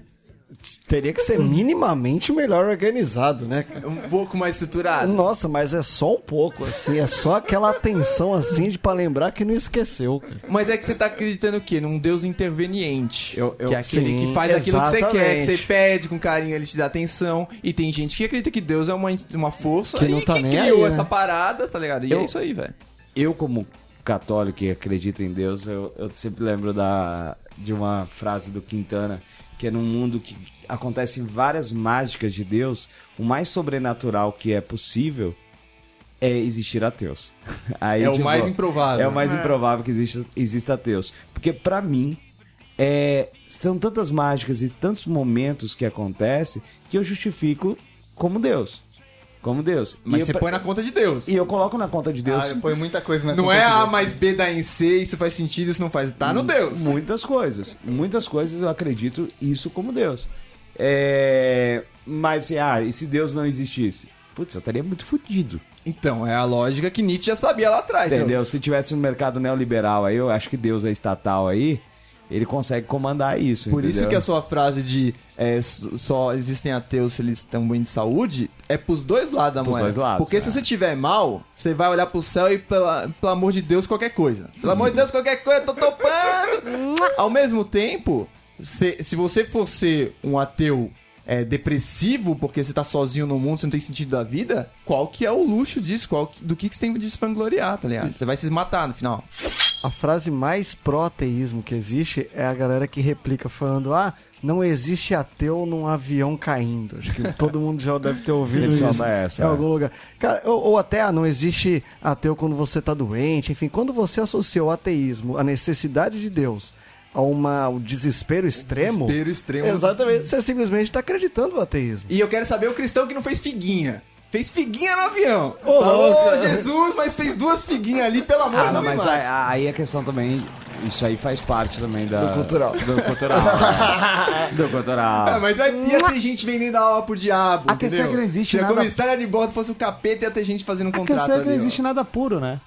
Teria que ser minimamente melhor organizado, né? Um pouco mais estruturado. Nossa, mas é só um pouco, assim. É só aquela atenção, assim, de pra lembrar que não esqueceu, cara. Mas é que você tá acreditando o quê? Num Deus interveniente. Eu- eu- que é aquele sim, que faz aquilo que você quer, que exatamente. você pede com carinho, ele te dá atenção. E tem gente que acredita que Deus é uma, uma força Que não tá que nem criou aí, né? essa parada, tá ligado? E Eu- é isso aí, velho. eu como católico e acredito em Deus, eu, eu sempre lembro da, de uma frase do Quintana, que é num mundo que acontecem várias mágicas de Deus, o mais sobrenatural que é possível é existir ateus. (laughs) Aí, É o tipo, mais improvável. É o mais improvável que exista, exista ateus. Porque pra mim, é, são tantas mágicas e tantos momentos que acontecem que eu justifico como Deus. Como Deus. Mas e você eu, põe na conta de Deus. e eu coloco na conta de Deus Ah, eu ponho muita coisa na Não conta é de A Deus. mais B dá em C, isso faz sentido, isso não faz. Tá no Deus. Muitas coisas. Muitas coisas eu acredito isso como Deus. É... Mas, ah, e se Deus não existisse? Putz, eu estaria muito fudido. Então, é a lógica que Nietzsche já sabia lá atrás. Entendeu? Se tivesse um mercado neoliberal aí, eu acho que Deus é estatal aí, ele consegue comandar isso. Por isso entendeu? que a sua frase de é, só existem ateus se eles estão bem de saúde é pros dois lados da moeda. dois lados, Porque é. se você tiver mal, você vai olhar pro céu e, pela- pelo amor de Deus, qualquer coisa. Pelo amor de Deus, qualquer coisa, eu tô topando. Ao mesmo tempo, se, se você for ser um ateu é, depressivo porque você tá sozinho no mundo, você não tem sentido da vida, qual que é o luxo disso? Qual que- do que, que você tem de se vangloriar, tá ligado? Você vai se matar no final. A frase mais pró-ateísmo que existe é a galera que replica falando: ah, não existe ateu num avião caindo. Acho que todo mundo já deve ter ouvido isso essa, em é. algum lugar. Cara, ou, ou até, ah, não existe ateu quando você tá doente. Enfim, quando você associa o ateísmo, a necessidade de Deus, a uma, um desespero extremo. Desespero extremo. Exatamente, você simplesmente tá acreditando no ateísmo. E eu quero saber o cristão que não fez figuinha. Fez figuinha no avião. Ô, Falou louco. Jesus, mas fez duas figuinhas ali, pelo amor Ah, de não, Deus. mas aí, aí a questão também, isso aí faz parte também da... Do cultural. Do cultural. né? (laughs) do cultural. Ah, mas vai, ia ter gente vendendo a alma pro diabo. A questão entendeu? é que não existe Se nada- a comissária de bordo fosse o capeta, ia ter gente fazendo um A contrato questão é que não ali, ó. existe nada puro, né?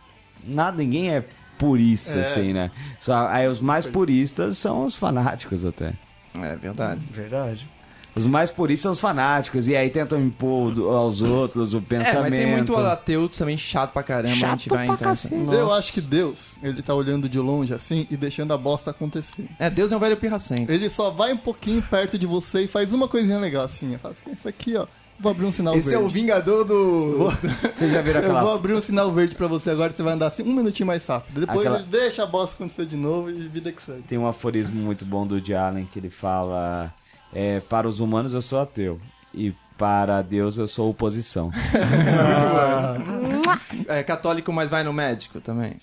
Nada, ninguém é purista, assim, né? Só, aí os mais puristas são os fanáticos até. É verdade. Verdade. Os mais puristas são os fanáticos, e aí tentam impor do- aos outros o É, pensamento. mas tem muito ateu também chato pra caramba, a gente vai entrar nessa... Eu acho que Deus, ele tá olhando de longe assim e deixando a bosta acontecer. É, Deus é um velho pirracento. Ele só vai um pouquinho perto de você e faz uma coisinha legal assim. Fala assim, isso aqui, ó. Vou abrir um sinal Esse é o verde. vingador do... Vocês já viram Eu vou aquela... abrir um sinal verde pra você agora e você vai andar assim um minutinho mais rápido. Depois Aquela- ele deixa a bosta acontecer de novo e vida que segue. Tem um aforismo muito bom do Woody Allen que ele fala: é, Para os humanos eu sou ateu, e para Deus eu sou oposição. (laughs) É católico, mas vai no médico também.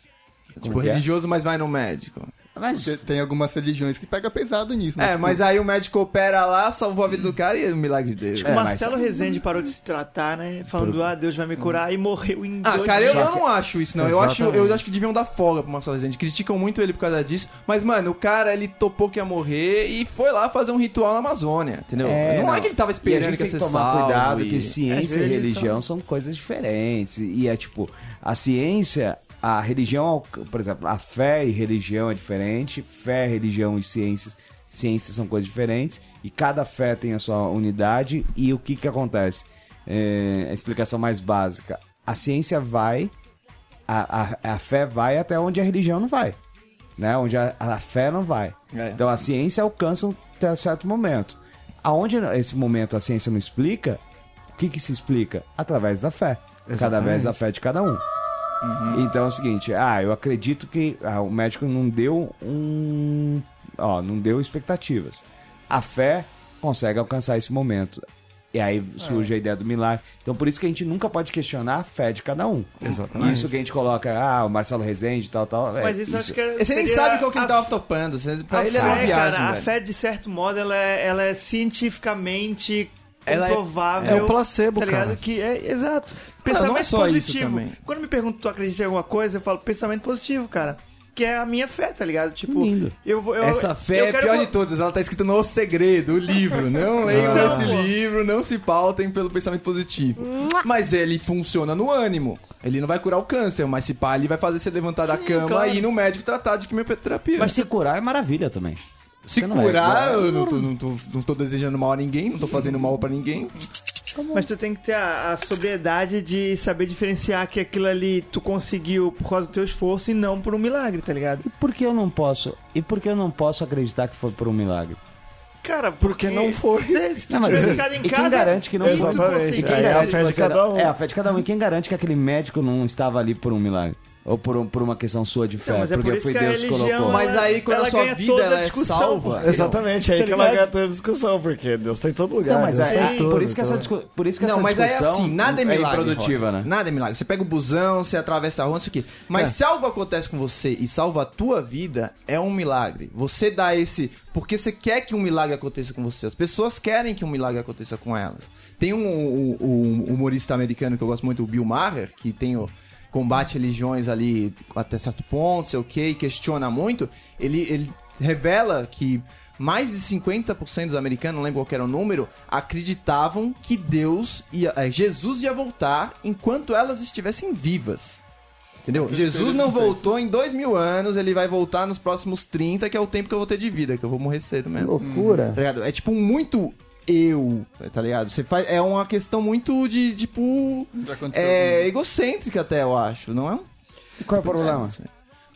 Tipo, é? religioso, mas vai no médico. Mas Porque tem algumas religiões que pega pesado nisso, né? É, Tipo, mas aí o médico opera lá, salvou a vida do cara e é um milagre dele. É, o mas- Marcelo Rezende parou de se tratar, né? Falando, ah, Deus vai me curar e morreu em Ah, dois cara, eu, eu não acho isso, não. Eu acho, eu acho que deviam dar folga pro Marcelo Rezende. Criticam muito ele por causa disso. Mas, mano, o cara, ele topou que ia morrer e foi lá fazer um ritual na Amazônia, entendeu? não, é que ele tava E a esperando gente que ia ser que tomar salvo cuidado e- que ciência e vezes religião são coisas diferentes. E é tipo, a ciência, a religião, por exemplo, a fé e religião é diferente, fé, religião e ciências, ciências são coisas diferentes, e cada fé tem a sua unidade, e o que que acontece? É, a explicação mais básica, a ciência vai, a, a, a fé vai até onde a religião não vai, né? Onde a, a fé não vai. É. Então a ciência alcança um certo momento. Aonde esse momento a ciência não explica, o que, que se explica? Através da fé. Cada vez a fé de cada um. Então é o seguinte, ah, eu acredito que ah, o médico não deu um. Ó, não deu expectativas. A fé consegue alcançar esse momento. E aí surge a ideia do milagre. Então por isso que a gente nunca pode questionar a fé de cada um. Exatamente. Isso que a gente coloca, ah, o Marcelo Rezende e tal, tal. é, Mas isso, eu acho que Você nem sabe qual que ele a tava topando. Você- Pra a ele era uma fé, viagem, cara, a velho. fé, de certo modo, ela é, ela é cientificamente Ela é- é o placebo, tá cara. Que é, exato. Não Pensamento é só isso positivo. também. Quando me perguntam tu acredita em alguma coisa, eu falo pensamento positivo, cara. Que é a minha fé, tá ligado? Tipo, Lindo. eu vou. eu- Essa fé eu é quero pior de todas. Ela tá escrita no O Segredo, o livro. Não (laughs) leiam Então, esse livro, não se pautem pelo pensamento positivo. Mas ele funciona no ânimo. Ele não vai curar o câncer, mas se pá, ele vai fazer você levantar da cama claro. e ir no médico tratar de quimioterapia. Mas se curar é maravilha também. se não é curar, igual- eu não tô, não, tô, não tô desejando mal a ninguém, não tô fazendo mal pra ninguém. Mas tu tem que ter a, a sobriedade de saber diferenciar que aquilo ali tu conseguiu por causa do teu esforço e não por um milagre, tá ligado? E por que eu não posso? E por que eu não posso acreditar que foi por um milagre? Cara, Porque não foi. Se tu Não, mas tivesse e- ficado em e quem casa, garante que não foi? Exatamente. conseguiu. Quem Aí é a fé de cada um. É a fé de cada um. E quem garante que aquele médico não estava ali por um milagre? Ou por, um- por uma questão sua de fé? Não, mas é porque por isso foi Deus que colocou. Mas aí, quando ela a sua ganha vida toda ela a é salva... Exatamente, aí Tá que ela ganha toda a discussão, porque Deus tá em todo lugar. Não, mas Deus é, faz é- tudo, por isso que essa, então. discu- por isso que Não, essa mas aí é discussão assim, nada é milagre. improdutiva, Roger. né? Nada é milagre. Você pega o busão, você atravessa a rua, não sei o quê. Mas É. se algo acontece com você e salva a tua vida, é um milagre. Você dá esse. Porque você quer que um milagre aconteça com você. As pessoas querem que um milagre aconteça com elas. Tem um, um- um humorista americano que eu gosto muito, o Bill Maher, que tem o. Combate religiões ali até certo ponto, sei o que, e questiona muito. Ele, ele revela que mais de 50% dos americanos, não lembro qual era o número, acreditavam que Deus ia, eh, Jesus ia voltar enquanto elas estivessem vivas. Entendeu? Jesus não voltou em dois mil anos, ele vai voltar nos próximos 30, que é o tempo que eu vou ter de vida, que eu vou morrer cedo mesmo. Loucura. Tá ligado? É tipo muito eu, tá ligado? Você faz, é uma questão muito de, tipo. Já aconteceu É egocêntrica até, eu acho, não é? E qual é o problema?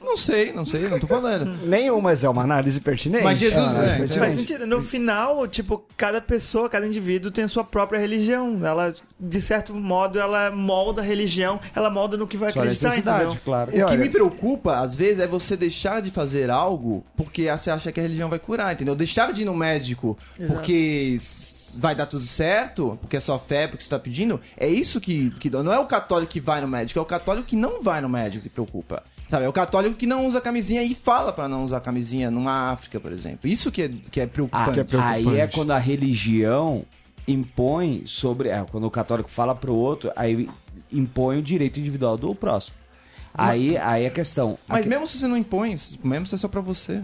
Não sei, não sei, não tô falando. (laughs) Nenhum, mas é uma análise pertinente. Mas Jesus, É uma análise né, pertinente. Faz sentido. No final, tipo, cada pessoa, cada indivíduo tem a sua própria religião. Ela, de certo modo, ela molda a religião, ela molda no que vai Sua acreditar, entendeu? claro. E O que olha- me preocupa, às vezes, é você deixar de fazer algo porque você acha que a religião vai curar, entendeu? Deixar de ir no médico Exato. porque vai dar tudo certo, porque é só fé, porque você tá pedindo. É isso que, que dá. Não é o católico que vai no médico, é o católico que não vai no médico que preocupa. Sabe? É o católico que não usa camisinha e fala pra não usar camisinha numa África, por exemplo. Isso que é, que é Ah, preocupante. que é preocupante. aí é quando a religião impõe sobre. É, quando o católico fala pro outro, aí impõe o direito individual do próximo. Aí, aí é a questão. Mas Aqui- mesmo se você não impõe, mesmo se é só pra você.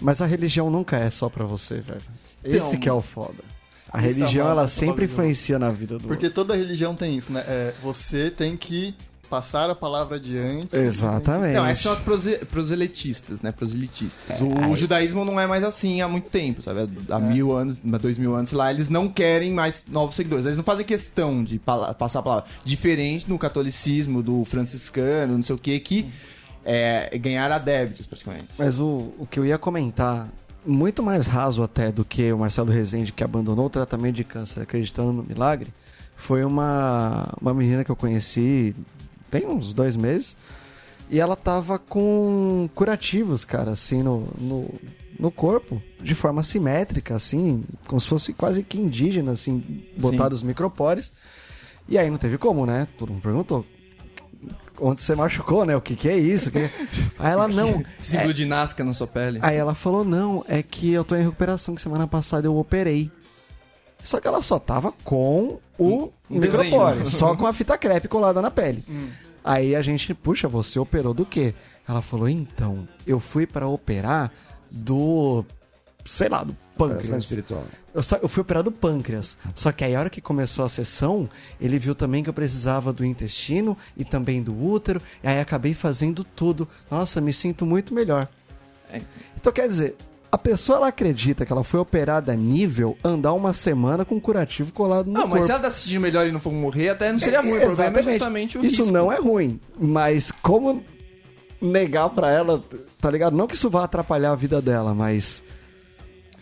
Mas a religião nunca é só pra você, velho. Então, Esse que é o foda. A é religião, ela sempre influencia na vida do Porque toda religião tem isso, né? É, você tem que passar a palavra adiante. Exatamente. Não, essas são as prose- proselitistas, né? Proselitistas. o judaísmo não é mais assim há muito tempo, sabe? Há mil anos, há dois mil anos, sei lá, eles não querem mais novos seguidores. Eles não fazem questão de passar a palavra. Diferente no catolicismo, do franciscano, não sei o que, que é ganhar adébitos, praticamente. Mas o, o que eu ia comentar, muito mais raso até do que o Marcelo Rezende, que abandonou o tratamento de câncer acreditando no milagre, foi uma, uma menina que eu conheci tem uns dois meses. E ela tava com curativos, cara, assim, no, no, no corpo, de forma simétrica, assim, como se fosse quase que indígena, assim, botados os micropores. E aí não teve como, né? Todo mundo perguntou. Onde você machucou, né? O que, que é isso? Que que- Aí ela, não. Símbolo de Nazca na sua pele. Aí ela falou, não, é que eu tô em recuperação, que semana passada eu operei. Só que ela só tava com o Um micropore, (laughs) só com a fita crepe colada na pele. Aí a gente, puxa, você operou do quê? Ela falou, então, eu fui pra operar do, sei lá, do pâncreas. espiritual. Eu, só- eu fui operar do pâncreas. Só que aí, a hora que começou a sessão, ele viu também que eu precisava do intestino e também do útero. E aí acabei fazendo tudo. Nossa, me sinto muito melhor. É. Então quer dizer, a pessoa ela acredita que ela foi operada a nível andar uma semana com um curativo colado no Não, corpo. mas se ela tá sentindo melhor e não for morrer, até não seria ruim. O problema é Exatamente. justamente o Isso risco. não é ruim, mas como negar pra ela, tá ligado? Não que isso vá atrapalhar a vida dela, mas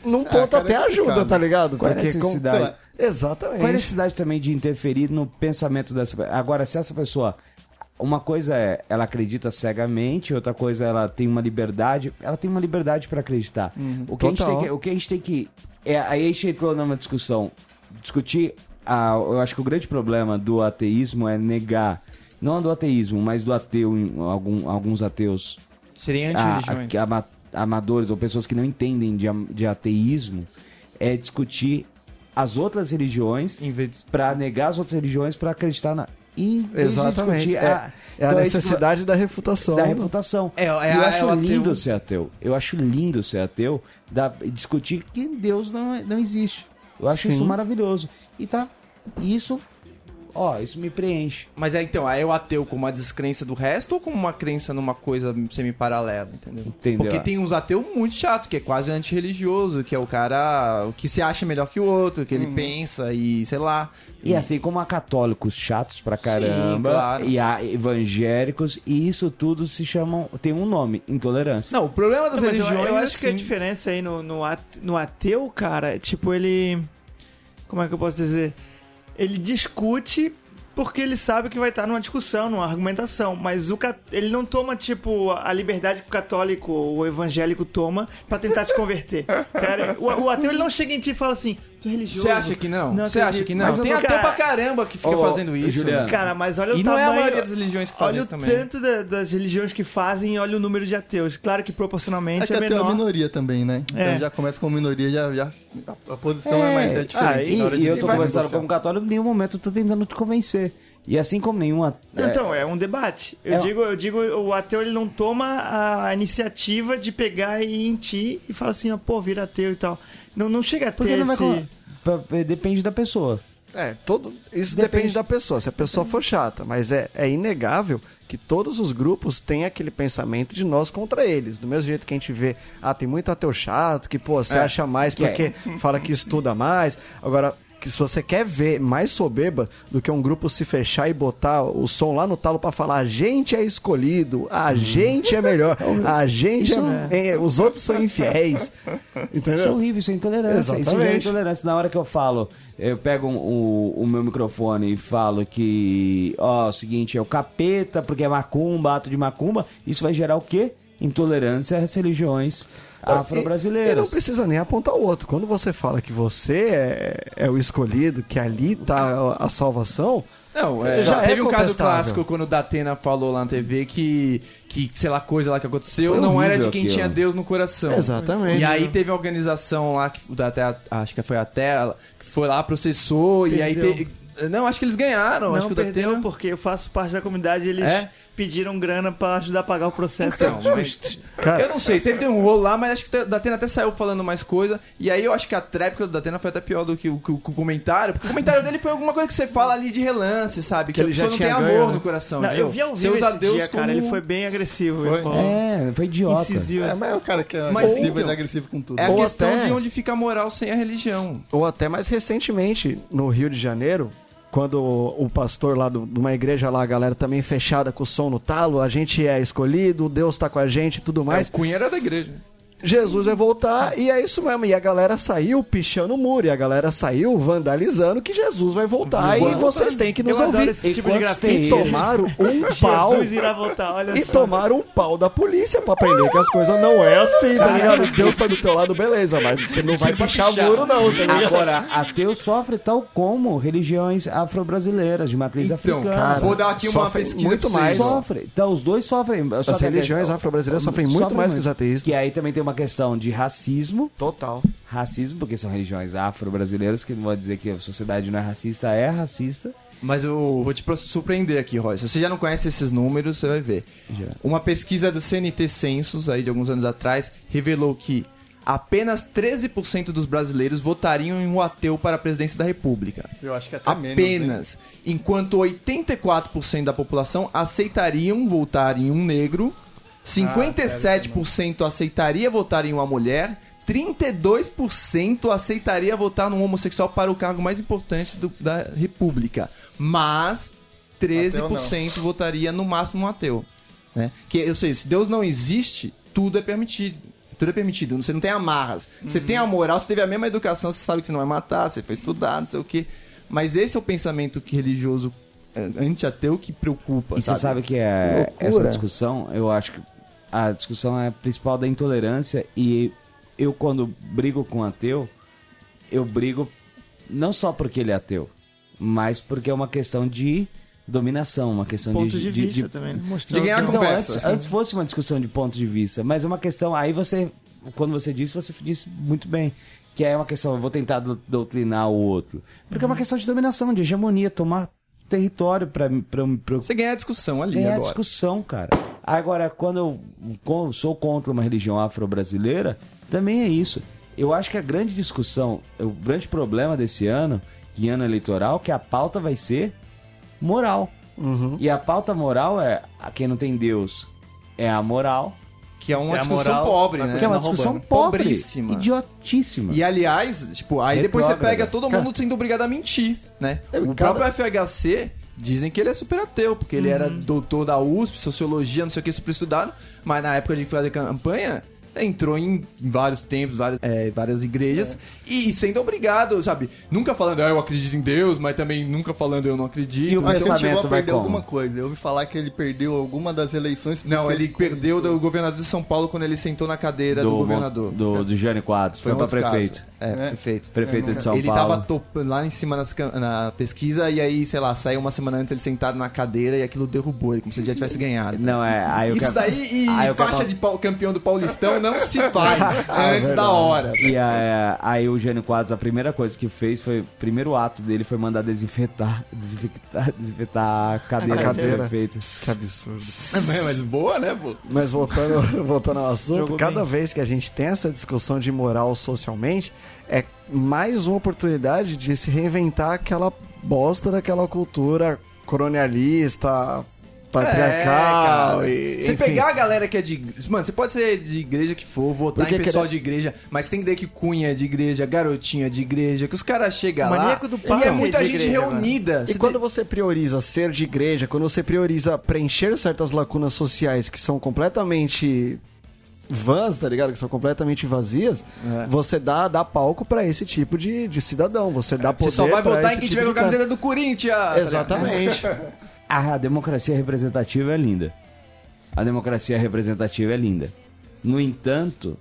num ponto cara, até é ajuda, tá ligado? Qual é a Porque necessidade? lá, Exatamente. Qual é a necessidade também de interferir no pensamento dessa pessoa? Agora, se essa pessoa. Uma coisa é ela acredita cegamente, outra coisa ela tem uma liberdade. Ela tem uma liberdade pra acreditar. o, que a gente total. tem que, o que a gente tem que. É, aí a gente entrou numa discussão. Discutir. A, eu acho que o grande problema do ateísmo é negar. Não do ateísmo, mas do ateu, algum, alguns ateus Seria a- anti-religiões. a- ama- amadores ou pessoas que não entendem de, de ateísmo é discutir as outras religiões para negar as outras religiões para acreditar na Exatamente. É, a- é a então isso- necessidade da refutação. da reputação. É, é eu a- é acho o ateu- lindo ser ateu. Eu acho lindo ser ateu, da, discutir que Deus não, não existe. Eu acho Sim. isso maravilhoso. E tá, isso ó, isso me preenche. Mas é então, aí é o ateu como uma descrença do resto ou como uma crença numa coisa semi-paralela, entendeu? Entendeu? Porque tem uns ateus muito chato, que é quase antirreligioso, que é o cara que se acha melhor que o outro, que ele pensa e sei lá. E assim como há católicos chatos pra caramba, claro. e há evangélicos, e isso tudo se chamam. tem um nome, intolerância. Não, o problema das Não, mas eu, religiões eu acho que a assim, diferença aí no, no, no ateu, cara, é tipo, ele. Como é que eu posso dizer? Ele discute porque ele sabe que vai estar numa discussão, numa argumentação. Mas o ca- ele não toma, tipo, a liberdade que o católico ou o evangélico toma pra tentar te converter. (laughs) Cara, o, o ateu ele não chega em ti e fala assim, é religioso. Você acha que não? Não Você acha que não? Mas Tem ateu cara- pra caramba que fica Ô, fazendo isso. Juliano. Cara, mas olha o E não é a tamanho- maioria das religiões que fazem Olha o isso também. tanto da- das religiões que fazem e olha o número de ateus. Claro que É proporcionalmente que é, até é uma menor. minoria também, né? Então É. já começa com minoria, já, já a, a posição é, mais é diferente. Ah, e, e de eu tô conversando negociar. como católico, em nenhum momento eu tô tentando te convencer. E assim como nenhuma. é, Então, é um debate. Eu, É- digo, eu digo, o ateu ele não toma a iniciativa de pegar e ir em ti e falar assim, ó, pô, vira ateu e tal. Não, não chega a ter porque não vai. esse... pra- Depende da pessoa. É, todo, isso Depende. depende. da pessoa. Se a pessoa for chata, mas é, é inegável que todos os grupos têm aquele pensamento de nós contra eles. Do mesmo jeito que a gente vê, ah, tem muito ateu chato, que, pô, você acha mais é. porque fala que estuda mais. Agora, que se você quer ver mais soberba do que um grupo se fechar e botar o som lá no talo pra falar a gente é escolhido, a gente é melhor, (laughs) a gente Isso é, é- os outros são infiéis. (laughs) Isso é Entendeu? horrível, isso é intolerância. Isso é Exatamente. intolerância. Na hora que eu falo, eu pego o, o meu microfone e falo que, ó, é o seguinte, é o capeta, porque é macumba, ato de macumba, isso vai gerar o quê? Intolerância às religiões E não afro-brasileiras. precisa nem apontar o outro. Quando você fala que você é, é o escolhido, que ali tá a, a salvação, Não, é, Já teve é um caso clássico quando o Datena falou lá na TV que, que sei lá, coisa lá que aconteceu Foi não era de quem aquilo. tinha Deus no coração. Exatamente. E aí teve uma organização lá, que o Datena, acho que foi a Tela, que foi lá, processou, e aí Perdeu. teve... Não, acho que eles ganharam. acho Não, que o perdeu Datena... porque eu faço parte da comunidade e eles É? Pediram grana pra ajudar a pagar o processo. Então, mas- Cara- eu não sei, sempre tem um rolo lá, mas acho que o Datena até saiu falando mais coisa. E aí eu acho que a tréplica do Datena foi até pior do que o, que o- que o comentário. Porque o comentário dele foi alguma coisa que você fala ali de relance, sabe? Que, Que a pessoa já não tem amor ganho, né? no coração. Não, eu vi ao vivo esse Deus dia, cara. como- Ele foi bem agressivo. Foi? Ele É, foi idiota. incisivo. É, mas é o cara que é Mas agressivo, então, ele é agressivo com tudo. É a Ou questão até- de onde fica a moral sem a religião. ou até mais recentemente, no Rio de Janeiro, quando o, pastor lá do- de uma igreja lá, a galera também fechada com o som no talo, a gente é escolhido, Deus tá com a gente e tudo mais. Mas o Cunha era da igreja. Jesus vai voltar e é isso mesmo. E a galera saiu pichando o muro, e a galera saiu vandalizando que Jesus vai voltar e vocês têm que nos Eu ouvir. esse tipo de E tomaram um (laughs) pau. Jesus irá voltar, olha E só. tomaram um pau da polícia pra aprender que as coisas não é assim, tá ligado? Deus tá do teu lado, beleza, mas você não vai pra pichar pichar. muro, não, tá ligado? Agora, ateu sofre tal como religiões afro-brasileiras, de matriz Então, africana. cara, vou dar aqui uma sofre pesquisa muito mais. Sofre. Então, os dois sofrem. As religiões afro-brasileiras sofrem muito mais que os ateístas. Que aí também tem uma questão de racismo. Total. Racismo, porque são religiões afro-brasileiras, que não vou dizer que a sociedade não é racista, é racista. Mas eu vou te surpreender aqui, Roy. Se você já não conhece esses números, você vai ver. Já. Uma pesquisa do CNT Census, aí de alguns anos atrás, revelou que apenas 13% dos brasileiros votariam em um ateu para a presidência da República. Eu acho que até menos. Apenas. Enquanto 84% da população aceitariam votar em um negro, 57% aceitaria votar em uma mulher, 32% aceitaria votar num homossexual para o cargo mais importante do- da República. Mas 13% votaria no máximo um ateu. Né? Que eu sei, se Deus não existe, tudo é permitido. Tudo é permitido. Você não tem amarras. Você tem a moral, você teve a mesma educação, você sabe que você não vai matar, você foi estudar, não sei o quê. Mas esse é o pensamento que religioso é, anti-ateu que preocupa. E você sabe que é loucura. essa discussão, eu acho que a discussão é principal da intolerância e eu quando brigo com um ateu, eu brigo não só porque ele é ateu, mas porque é uma questão de dominação, uma questão Ponto de, de, de- vista de- também. né? De ganhar que- a Então, conversa. antes, antes fosse uma discussão de ponto de vista, mas é uma questão. Aí você, quando você disse, você disse muito bem. Que é uma questão, eu vou tentar do- doutrinar o outro. Porque é uma questão de dominação, de hegemonia, tomar território pra, pra, pra, Você ganha a discussão ali é a agora. discussão, cara. Agora, quando eu sou contra uma religião afro-brasileira, também é isso. Eu acho que a grande discussão, o grande problema desse ano, em ano eleitoral, que a pauta vai ser moral. Uhum. E a pauta moral é a quem não tem Deus é a moral, Que é uma é discussão moral, pobre, né? que é uma discussão roubando. pobre, Pobríssima. idiotíssima. E aliás, tipo, aí depois você pega todo mundo sendo obrigado a mentir, né? O cada- próprio FHC dizem que ele é super ateu, porque ele era doutor da USP, sociologia, não sei o que, super estudado, mas na época de fazer campanha, entrou em vários templos, várias, é, várias igrejas, e, e sendo obrigado, sabe? Nunca falando, ah, eu acredito em Deus, mas também nunca falando, eu não acredito. E o Mas ele pensamento chegou a vai perder alguma coisa. Eu ouvi falar que ele perdeu alguma das eleições. Não, porque ele perdeu do governador de São Paulo quando ele sentou na cadeira do, governador. Do, do Jânio Quadros. Foi, um pra prefeito. caso. É, É. prefeito. Prefeito de São ele Paulo. tava top- lá em cima nas na pesquisa e aí, sei lá, saiu uma semana antes ele sentado na cadeira e aquilo derrubou ele, como se ele já tivesse ganhado. Não, é. Aí eu Isso quero- daí e aí faixa de campeão do Paulistão não se faz Ah, (laughs) antes da verdade. hora. E aí, aí o Jânio Quadros, a primeira coisa que fez foi. O primeiro ato dele foi mandar desinfetar. Desinfectar, desinfetar a cadeira, A cadeira. do prefeito. Que absurdo. Mas boa, né, pô? Mas voltando, (laughs) voltando ao assunto, Jogou cada bem. vez que a gente tem essa discussão de moral socialmente, é mais uma oportunidade de se reinventar aquela bosta daquela cultura colonialista, patriarcal É, e. Você pegar a galera que é de. Mano, você pode ser de igreja que for, votar Porque em pessoal de igreja, mas tem que ter que cunha é de igreja, garotinha de igreja, que os caras chegam lá. Do e papo é é muita gente igreja, reunida. E Você quando você prioriza ser de igreja, quando você prioriza preencher certas lacunas sociais que são completamente vãs, tá ligado? Que são completamente vazias, É. você dá, dá palco pra esse tipo de, de cidadão. Você dá poder Você só vai votar em quem tipo tiver com a camiseta do Corinthians. tá? Exatamente. (laughs) A democracia representativa é linda. A democracia representativa é linda. No entanto,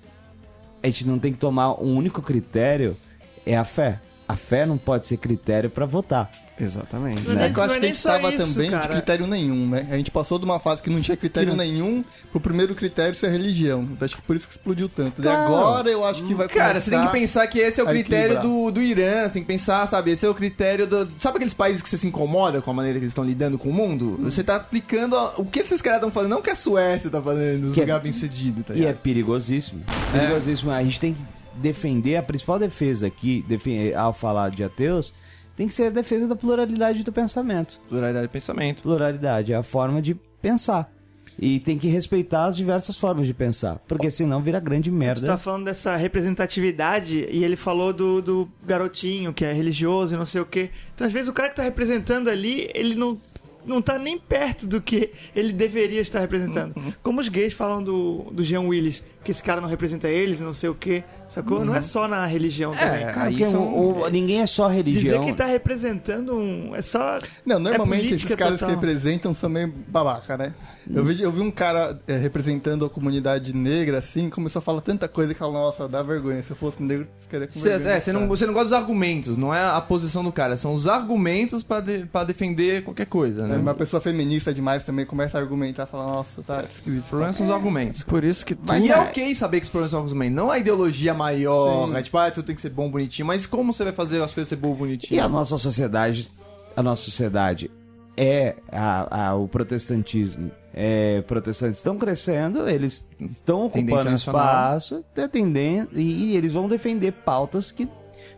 a gente não tem que tomar um único critério, é a fé. A fé não pode ser critério pra votar. Exatamente. Não é É que eu acho não é que a gente só tava isso, também de cara. critério nenhum, né? A gente passou de uma fase que não tinha critério nenhum pro primeiro critério ser religião. Acho que por isso que explodiu tanto. E agora eu acho que vai Cara, você tem que pensar que esse é o critério do, do Irã, você tem que pensar, sabe? Esse é o critério do. Sabe aqueles países que você se incomoda com a maneira que eles estão lidando com o mundo? Hum. Você tá aplicando a- o que esses caras estão fazendo, não o que a Suécia tá fazendo, nos Que é- lugares bem sucedidos, tá E é perigosíssimo. Perigosíssimo. A gente tem que defender, a principal defesa aqui, defen- ao falar de ateus, tem que ser a defesa da pluralidade do pensamento. Pluralidade de pensamento. Pluralidade é a forma de pensar. E tem que respeitar as diversas formas de pensar. Porque senão vira grande Tu merda. tá falando dessa representatividade e ele falou do, do garotinho que é religioso e não sei o quê. Então, às vezes, o cara que tá representando ali, ele não, não tá nem perto do que ele deveria estar representando. Como os gays falam do, do Jean Willis, que esse cara não representa eles não sei o quê. Sacou? Não é só na religião também. É, Cara, aí porque são- o- o- ninguém é só Dizer religião. que tá representando um. É só. Não, normalmente É esses caras total. que representam são meio babaca, né? Eu, vi, eu vi um cara é, representando a comunidade negra, assim, começou a falar tanta coisa que eu falo, nossa, dá vergonha. Se eu fosse negro, eu ficaria com Você, vergonha. é, desse você, não, cara. você não gosta dos argumentos, não é a posição do cara, são os argumentos pra, de- pra defender qualquer coisa, né? É, Uma pessoa feminista demais também começa a argumentar, fala, nossa, tá esquisito. O problema são os argumentos. Por isso que Mas tudo- é ok saber que os problemas são argumentos, não a ideologia maior, né? tipo, ah, tudo tem que ser bom, bonitinho, mas como você vai fazer as coisas ser bom, bonitinho? E a nossa sociedade, a nossa sociedade é a, a- o protestantismo. É, protestantes estão crescendo, eles estão ocupando espaço, tá tendendo, e, e eles vão defender pautas que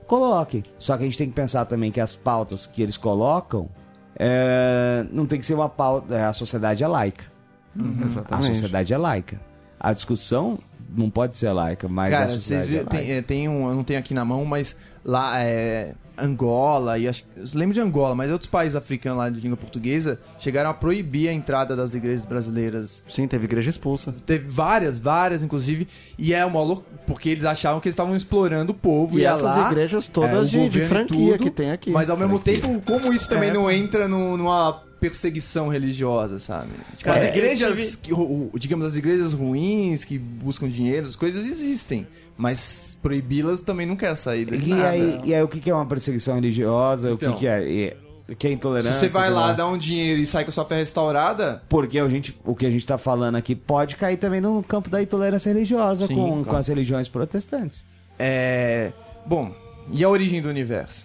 coloquem. Só que a gente tem que pensar também que as pautas que eles colocam é, não tem que ser uma pauta. é, A sociedade é laica. A Uhum. Exatamente. sociedade é laica. A discussão não pode ser laica, mas a Cara, vocês é viram, laica. tem, é, tem um, eu não tenho aqui na mão, mas lá é Angola e acho, eu lembro de Angola, mas outros países africanos lá de língua portuguesa chegaram a proibir a entrada das igrejas brasileiras. Sim, teve igreja expulsa. Teve várias, várias inclusive, e é uma louca porque eles achavam que eles estavam explorando o povo E ia essas lá, igrejas é, todas o de, de e franquia tudo, que tem aqui. Mas ao mesmo Franquia. tempo, como isso também É. não entra no- numa perseguição religiosa, sabe? Tipo, as eu igrejas, que- digamos, as igrejas ruins que buscam dinheiro, as coisas existem. Mas proibi-las também não quer sair de E nada. aí, e aí, o que é uma perseguição religiosa? Então. o que, que é? E- que é Se intolerância? você vai lá, não- dá um dinheiro e sai com a sua fé restaurada, Porque a gente, o que a gente tá falando aqui pode cair também no campo da intolerância religiosa Sim, com, claro. com as religiões protestantes. é. Bom, e a origem do universo?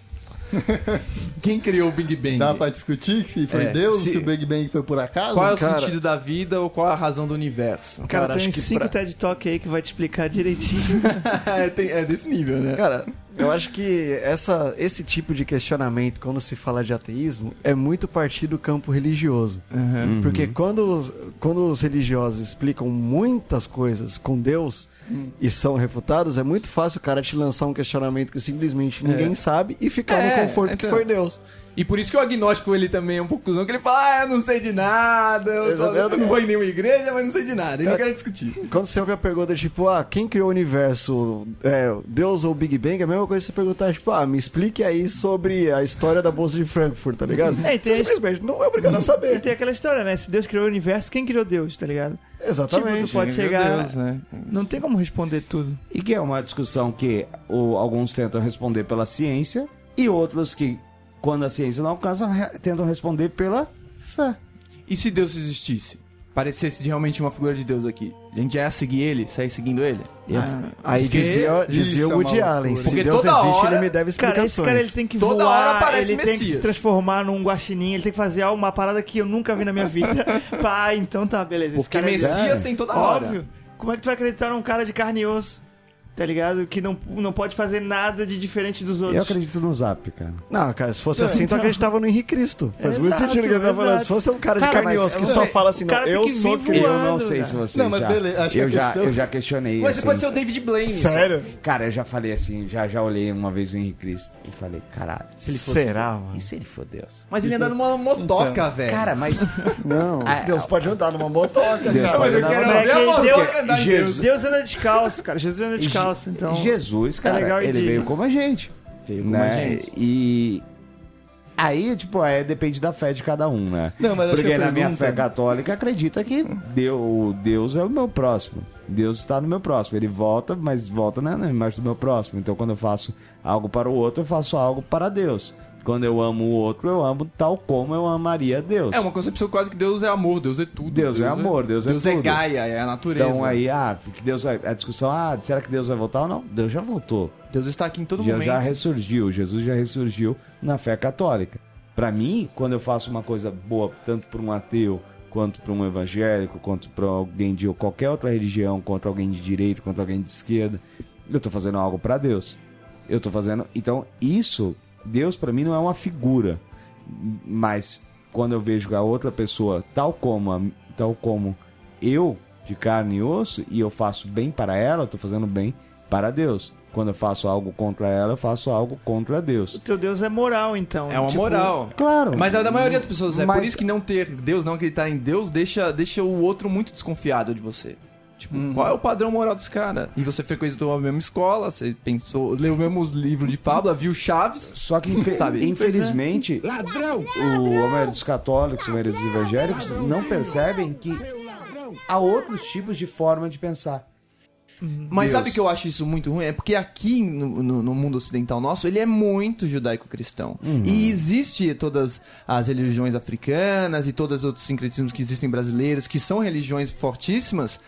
(laughs) Quem criou o Big Bang? Dá pra discutir se foi É, Deus, se- se... o Big Bang foi por acaso? Qual é o Cara- sentido da vida ou qual é a razão do universo? Cara, Cara, tem acho que cinco pra- TED Talk aí que vai te explicar direitinho. (laughs) é, tem- é desse nível, né? Cara, eu acho que essa, esse tipo de questionamento, quando se fala de ateísmo, é muito partir do campo religioso. Uhum. Porque quando os, quando os religiosos explicam muitas coisas com Deus e são refutados, é muito fácil o cara te lançar um questionamento que simplesmente ninguém sabe e ficar É, no conforto que então. foi Deus. E por isso que o agnóstico ele também é um pouco cuzão, que ele fala, ah, eu não sei de nada, eu, só, eu não vou em nenhuma igreja, mas não sei de nada, e não quero discutir. Quando você ouve a pergunta tipo, ah, quem criou o universo? É, Deus ou Big Bang? É a mesma coisa que você perguntar, tipo, ah, me explique aí sobre a história da Bolsa de Frankfurt, tá ligado? É, e tem simplesmente não é obrigado a E saber. tem aquela história, né? Se Deus criou o universo, quem criou Deus, tá ligado? Exatamente. Tipo, tu pode chegar. Deus, né? Não tem como responder tudo. E que é uma discussão que o- alguns tentam responder pela ciência e outros que, quando a ciência não alcança, re- tentam responder pela fé. E se Deus existisse? Parecesse de realmente uma figura de Deus aqui. A gente já ia seguir ele, sair seguindo ele? Ah, Aí dizia, dizia isso o é Woody Allen, se Porque Deus existe, hora- ele me deve Cara, explicações. esse cara ele tem que Toda voar, hora aparece ele tem que Messias. se transformar num guaxinim, ele tem que fazer uma parada que eu nunca vi na minha vida. (laughs) Pá, então tá, beleza. Esse Porque cara é Messias sério? tem toda hora. Óbvio. Como é que tu vai acreditar num cara de carne e osso? Tá ligado? Que não, não pode fazer nada de diferente dos outros. Eu acredito no Zap, cara. Não, cara, se fosse Não, assim, tu então- acreditava no Henrique Cristo. Faz muito Exato, sentido que ele tá falando. Se fosse um cara de Cara, carne e mas osso que só fala assim, não, eu que sou Cristo. Eu não sei cara. se vocês Não, mas já... beleza, acho que eu, a já, questão- eu já questionei Mas assim. você pode ser o David Blaine. Sério? Cara, eu já falei assim, já, já olhei uma vez o Henrique Cristo e falei, caralho, Se ele fosse- Será, mano? e se ele for Deus? Mas ele anda numa motoca, Então. velho. Cara, mas... (laughs) Não. Ah, Deus pode andar numa motoca, Deus pode mas eu andar numa- motoca Deus anda descalço, cara. Jesus anda descalço, então. Jesus, cara, legal ele veio como a gente. Veio como né? a gente. E aí, tipo, é, depende da fé de cada um, né? Não, mas Porque na minha fé católica acredita que Deus, Deus é o meu próximo. Deus está no meu próximo. Ele volta, mas volta né, na imagem do meu próximo. Então, quando eu faço algo para o outro, eu faço algo para Deus. Quando eu amo o outro, eu amo tal como eu amaria Deus. É uma concepção quase que Deus é amor, Deus é tudo. Deus é amor, Deus é Deus é tudo. Gaia, é a natureza. Então aí, ah, que Deus vai. A discussão, ah, será que Deus vai voltar ou não? Deus já voltou. Deus está aqui em todo já, momento. já ressurgiu, Jesus já ressurgiu na fé católica. Pra mim, quando eu faço uma coisa boa, tanto para um ateu, quanto para um evangélico, quanto para alguém de qualquer outra religião, contra alguém de direita, contra alguém de esquerda, eu tô fazendo algo pra Deus. Eu tô fazendo, então isso, Deus pra mim não é uma figura, mas quando eu vejo a outra pessoa tal como a- tal como eu de carne e osso e eu faço bem para ela, eu tô fazendo bem para Deus. Quando eu faço algo contra ela, eu faço algo contra Deus. O teu Deus é moral, então. É uma Tipo, moral. Claro. Mas é da maioria das pessoas. É por Mas- isso que não ter Deus, não acreditar em Deus, deixa, deixa o outro muito desconfiado de você. Tipo, qual é o padrão moral desse cara? E você frequentou a mesma escola, você pensou, leu o mesmo livro de fábula, viu Chaves. Só que, infe- Sabe? infelizmente, o, a maioria dos católicos, a maioria dos evangélicos não percebem que há outros tipos de forma de pensar. Mas Deus. sabe que eu acho isso muito ruim? É porque aqui no, no- no mundo ocidental nosso, ele é muito judaico-cristão. E existe todas as religiões africanas e todos os outros sincretismos que existem brasileiros, que são religiões fortíssimas,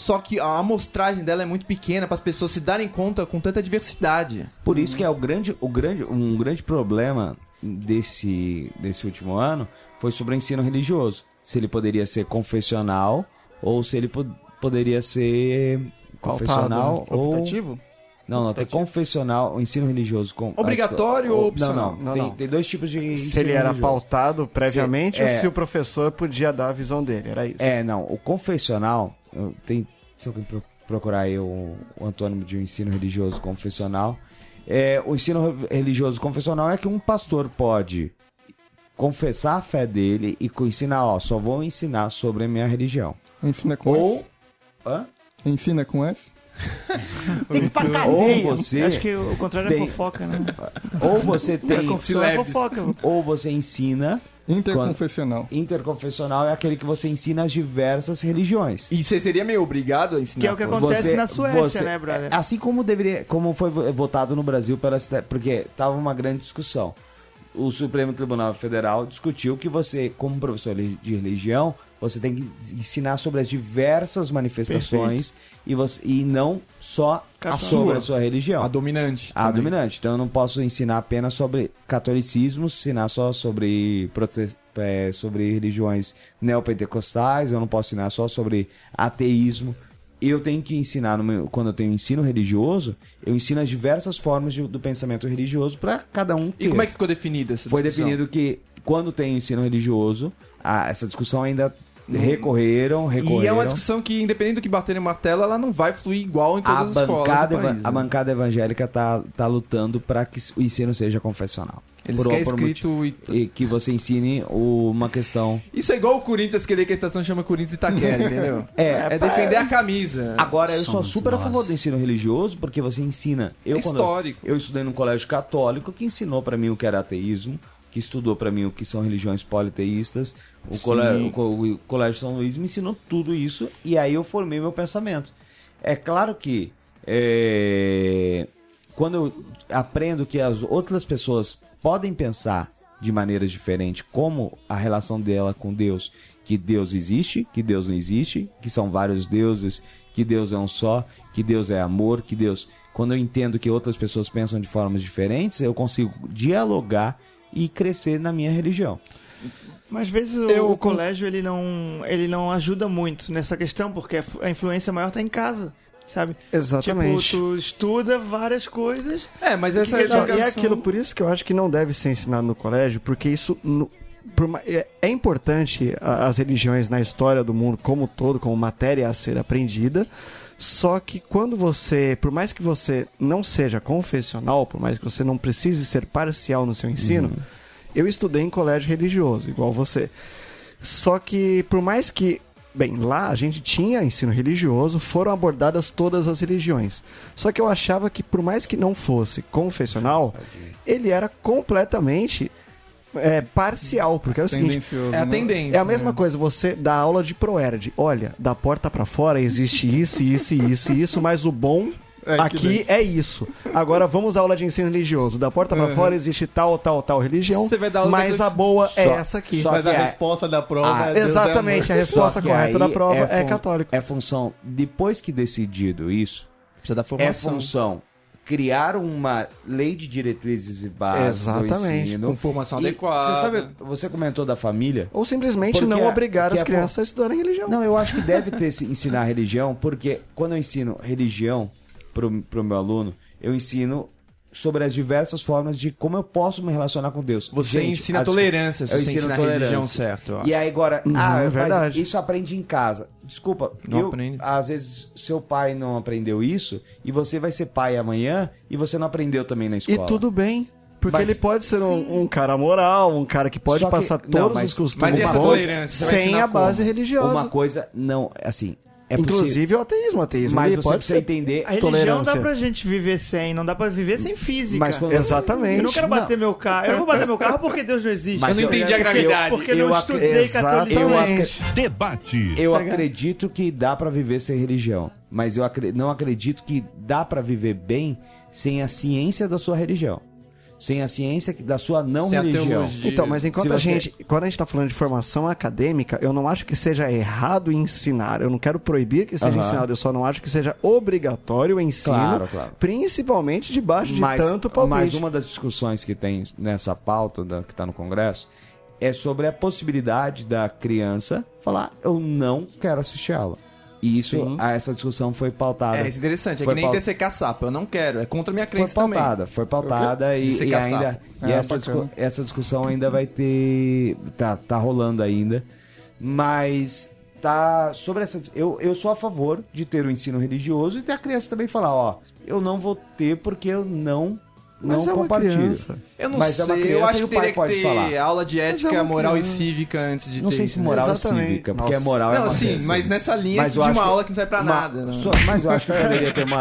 só que a amostragem dela é muito pequena para as pessoas se darem conta com tanta diversidade. Por isso que é o grande, o grande, um grande problema desse, desse último ano foi sobre o ensino religioso. Se ele poderia ser confessional ou se ele po- poderia ser confessional Pautado, ou optativo? Não, não, tem confessional, o ensino religioso com Obrigatório ah, ou desculpa. Não, opcional? não, Não, tem, não. tem dois tipos de Se ele ensino era religioso. pautado previamente Se- ou é. se o professor podia dar a visão dele, era isso. É, não, o confessional, eu- tem, se alguém pro- procurar aí o, o antônimo de ensino religioso confessional, é, o ensino re- religioso confessional é que um pastor pode confessar a fé dele e ensinar, ó, só vou ensinar sobre a minha religião. Ensina com Ou, S? hã? Ensina com S? Tem que pagar Ou meio. você Acho que o contrário tem- é fofoca, né? ou você tem, com Só é fofoca. ou você ensina, Interconfessional. interconfessional é aquele que você ensina as diversas religiões. E você seria meio obrigado a ensinar Que é o que acontece na Suécia, né, brother? Assim como deveria, como foi vo- votado no Brasil pela porque tava uma grande discussão. O Supremo Tribunal Federal discutiu que você, como professor de religião, Você tem que ensinar sobre as diversas manifestações e, você, e não só A sobre sua. a sua religião. A dominante. A também. dominante. Então eu não posso ensinar apenas sobre catolicismo, ensinar só sobre, é, sobre religiões neopentecostais, eu não posso ensinar só sobre ateísmo. Eu tenho que ensinar, meu- quando eu tenho ensino religioso, eu ensino as diversas formas de- do pensamento religioso para cada um ter. E como é que ficou definida essa Foi discussão? definido que quando tem ensino religioso, a- essa discussão ainda recorreram, recorreram. E é uma discussão que, independente do que bater em uma tela, ela não vai fluir igual em a todas as escolas bancada, eva- país, a né? bancada evangélica tá, tá lutando para que o ensino seja confessional. Eles Por- querem por escrito... e- E que você ensine uma questão. Isso é igual o Corinthians querer que a estação chama Corinthians Itaquera, (laughs) entendeu? É, É defender a camisa. Agora, eu sou Somos super a nós. favor do ensino religioso, porque você ensina. Eu, É quando histórico. Eu estudei num colégio católico que ensinou pra mim o que era ateísmo, que estudou pra mim o que são religiões politeístas. O, colé- o o Colégio São Luís me ensinou tudo isso e aí eu formei meu pensamento. É claro que é, quando eu aprendo que as outras pessoas podem pensar de maneira diferente como a relação dela com Deus, que Deus existe, que Deus não existe, que são vários deuses, que Deus é um só, que Deus é amor, que Deus. Quando eu entendo que outras pessoas pensam de formas diferentes, eu consigo dialogar e crescer na minha religião. Mas às vezes o, Eu o colégio ele não, ele não ajuda muito nessa questão, porque a, influência maior tá em casa, sabe? Exatamente. Tipo, tu estuda várias coisas. É, mas essa Não, educação... E é aquilo, por isso que eu acho que não deve ser ensinado no colégio, porque isso. no- é, é importante as religiões na história do mundo como um todo, como matéria a ser aprendida. Só que quando você, por mais que você não seja confessional, por mais que você não precise ser parcial no seu ensino, eu estudei em colégio religioso, igual você. Só que por mais que Bem, lá a gente tinha ensino religioso, foram abordadas todas as religiões. Só que eu achava que, por mais que não fosse confessional, ele era completamente é, parcial. Porque é o seguinte: Tendencioso. É a né? tendência. é a mesma né? coisa você dar aula de proerd. Olha, da porta pra fora existe isso, isso, isso, isso, mas o bom É, aqui é isso. Agora vamos à aula de ensino religioso. Da porta pra Uhum. fora existe tal, tal, tal religião, Você vai dar aula mas de- a boa é Só- essa aqui. só Mas que a é- resposta da prova Ah, é Deus é Exatamente, a resposta correta da prova é, fun- católica. É função, depois que decidido isso, Precisa da é formação. função criar uma lei de diretrizes e bases Exatamente, ensino. com formação adequada. Você sabe, você comentou da família. Ou simplesmente não obrigar as a crianças a estudarem religião. Não, eu acho que deve (laughs) ter se ensinar religião, porque quando eu ensino religião pro, pro meu aluno, eu ensino sobre as diversas formas de como eu posso me relacionar com Deus. Você Gente, ensina a- tolerância se eu você ensino ensina a tolerância. religião certo. E aí agora, Uhum, ah, é mas verdade. isso aprende em casa. Desculpa, Não eu, aprende. às vezes seu pai não aprendeu isso e você vai ser pai amanhã e você não aprendeu também na E escola. tudo bem. Porque Mas- ele pode ser um, um cara moral, um cara que pode que- passar não, todos mas- os costumes e bons? Você sem a base como? religiosa. Uma coisa não, assim, é possível, Inclusive o ateísmo. O ateísmo mas você pode precisa ser entender A religião Tolerância. dá pra gente viver sem, não dá pra viver sem física. Mas quando- Exatamente. Eu não quero bater meu carro. Eu não vou bater meu carro porque Deus não existe. Mas Eu não eu- entendi a Porque- gravidade. Porque eu não Eu ac- estudei catolicismo. Debate. Eu Tá acredito que dá pra viver sem religião, mas eu acre- não acredito que dá pra viver bem sem a ciência da sua religião, sem a ciência que- da sua não Sem religião. Então, mas enquanto Se a você- gente, quando a gente tá falando de formação acadêmica, eu não acho que seja errado ensinar. Eu não quero proibir que seja Aham. ensinado, eu só não acho que seja obrigatório o ensino, Claro, claro. principalmente debaixo de Mas, tanto palpite. mas uma das discussões que tem nessa pauta da- que está no Congresso é sobre a possibilidade da criança falar eu não quero assistir aula. E isso, Sim. essa discussão foi pautada. É, isso é interessante. É Foi que nem paut- descer caçapa. Eu não quero. É contra a minha Foi crença também. pautada, foi pautada (laughs) e, e ainda e É, essa, discu- essa discussão ainda vai ter tá, tá rolando ainda, mas tá sobre essa eu, eu sou a favor de ter o ensino religioso e ter a criança também falar, ó, eu não vou ter porque eu não não Mas é uma compartilho. criança. Eu não Mas é sei. uma eu criança acho e que o pai teria que pode ter falar. aula de ética, uma moral criança. e cívica antes de Não ter sei isso, se né? moral e Exatamente. cívica, porque Nossa. a moral é Não, uma sim, coisa. mas nessa linha Mas de eu acho uma que- aula que não sai pra uma- nada. Não. só- mas eu acho que poderia ter uma.